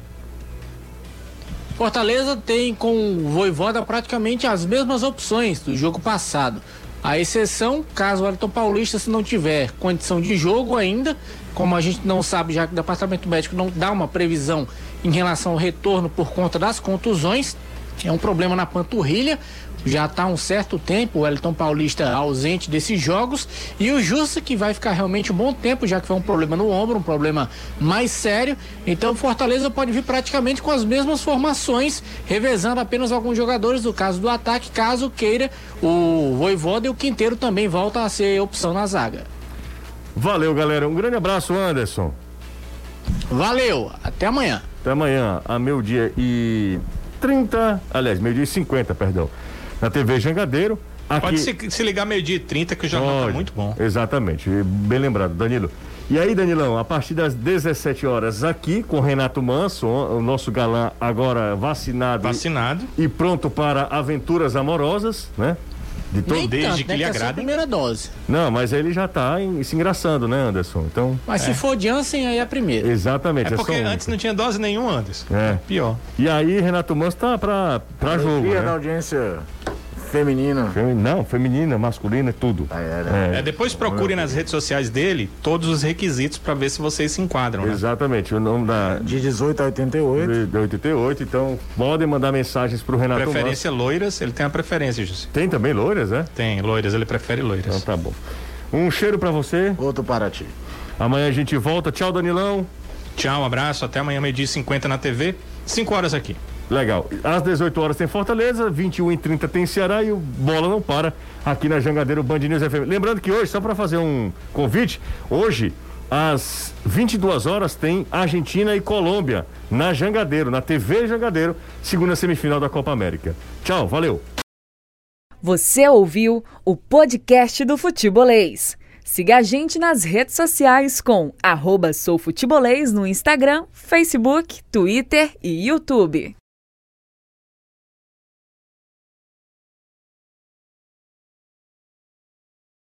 Fortaleza tem com o Voivoda praticamente as mesmas opções do jogo passado. A exceção, caso o Elton Paulista se não tiver condição de jogo ainda, como a gente não sabe, já que o departamento médico não dá uma previsão em relação ao retorno por conta das contusões, é um problema na panturrilha. Já está há um certo tempo o Elton Paulista ausente desses jogos e o Jussa que vai ficar realmente um bom tempo, já que foi um problema no ombro, um problema mais sério. Então o Fortaleza pode vir praticamente com as mesmas formações, revezando apenas alguns jogadores do caso do ataque, caso queira o Voivoda e o Quinteiro também voltam a ser opção na zaga. Valeu, galera. Um grande abraço, Anderson. Valeu, até amanhã. Até amanhã, a meio-dia e 30, aliás, meio-dia e 50, perdão. Na TV Jangadeiro. Aqui... Pode se, se ligar meio-dia e 30, que o jornal tá Pode. muito bom. Exatamente, bem lembrado, Danilo. E aí, Danilão, a partir das 17 horas aqui com Renato Manso, o nosso galã agora vacinado Vacinado. e pronto para aventuras amorosas, né? De todo... Nem desde tanto, que né, lhe é só a primeira dose. Não, mas ele já tá em- se engraçando, né, Anderson? Então, Mas se for Janssen, aí é a primeira. exatamente. É porque só um. antes não tinha dose nenhuma, Anderson. É. Pior. E aí, Renato Manso tá pra, pra jogo, Alegria da né? audiência feminina. Femi- Não, feminina, masculina, tudo. Ah, é, né? É, depois procure nas redes sociais dele todos os requisitos para ver se vocês se enquadram, né? Exatamente, o nome da, De 18 a 88. de, de 88, então podem mandar mensagens pro Renato Manso. Preferência loiras, ele tem a preferência, José. Tem também loiras, né? Tem, loiras, ele prefere Então loiras. tá bom. Um cheiro pra você. Outro para ti. Amanhã a gente volta. Tchau, Danilão. Tchau, um abraço, até amanhã, meio-dia e 50 na TV, 5 horas aqui. Legal. Às 18 horas tem Fortaleza, 21 e 30 tem Ceará e o Bola não para aqui na Jangadeiro Band News FM. Lembrando que hoje, só para fazer um convite, hoje às 22 horas tem Argentina e Colômbia na Jangadeiro, na TV Jangadeiro, segunda semifinal da Copa América. Tchau, valeu. Você ouviu o podcast do Futebolês. Siga a gente nas redes sociais com arroba soufutebolês no Instagram, Facebook, Twitter e YouTube.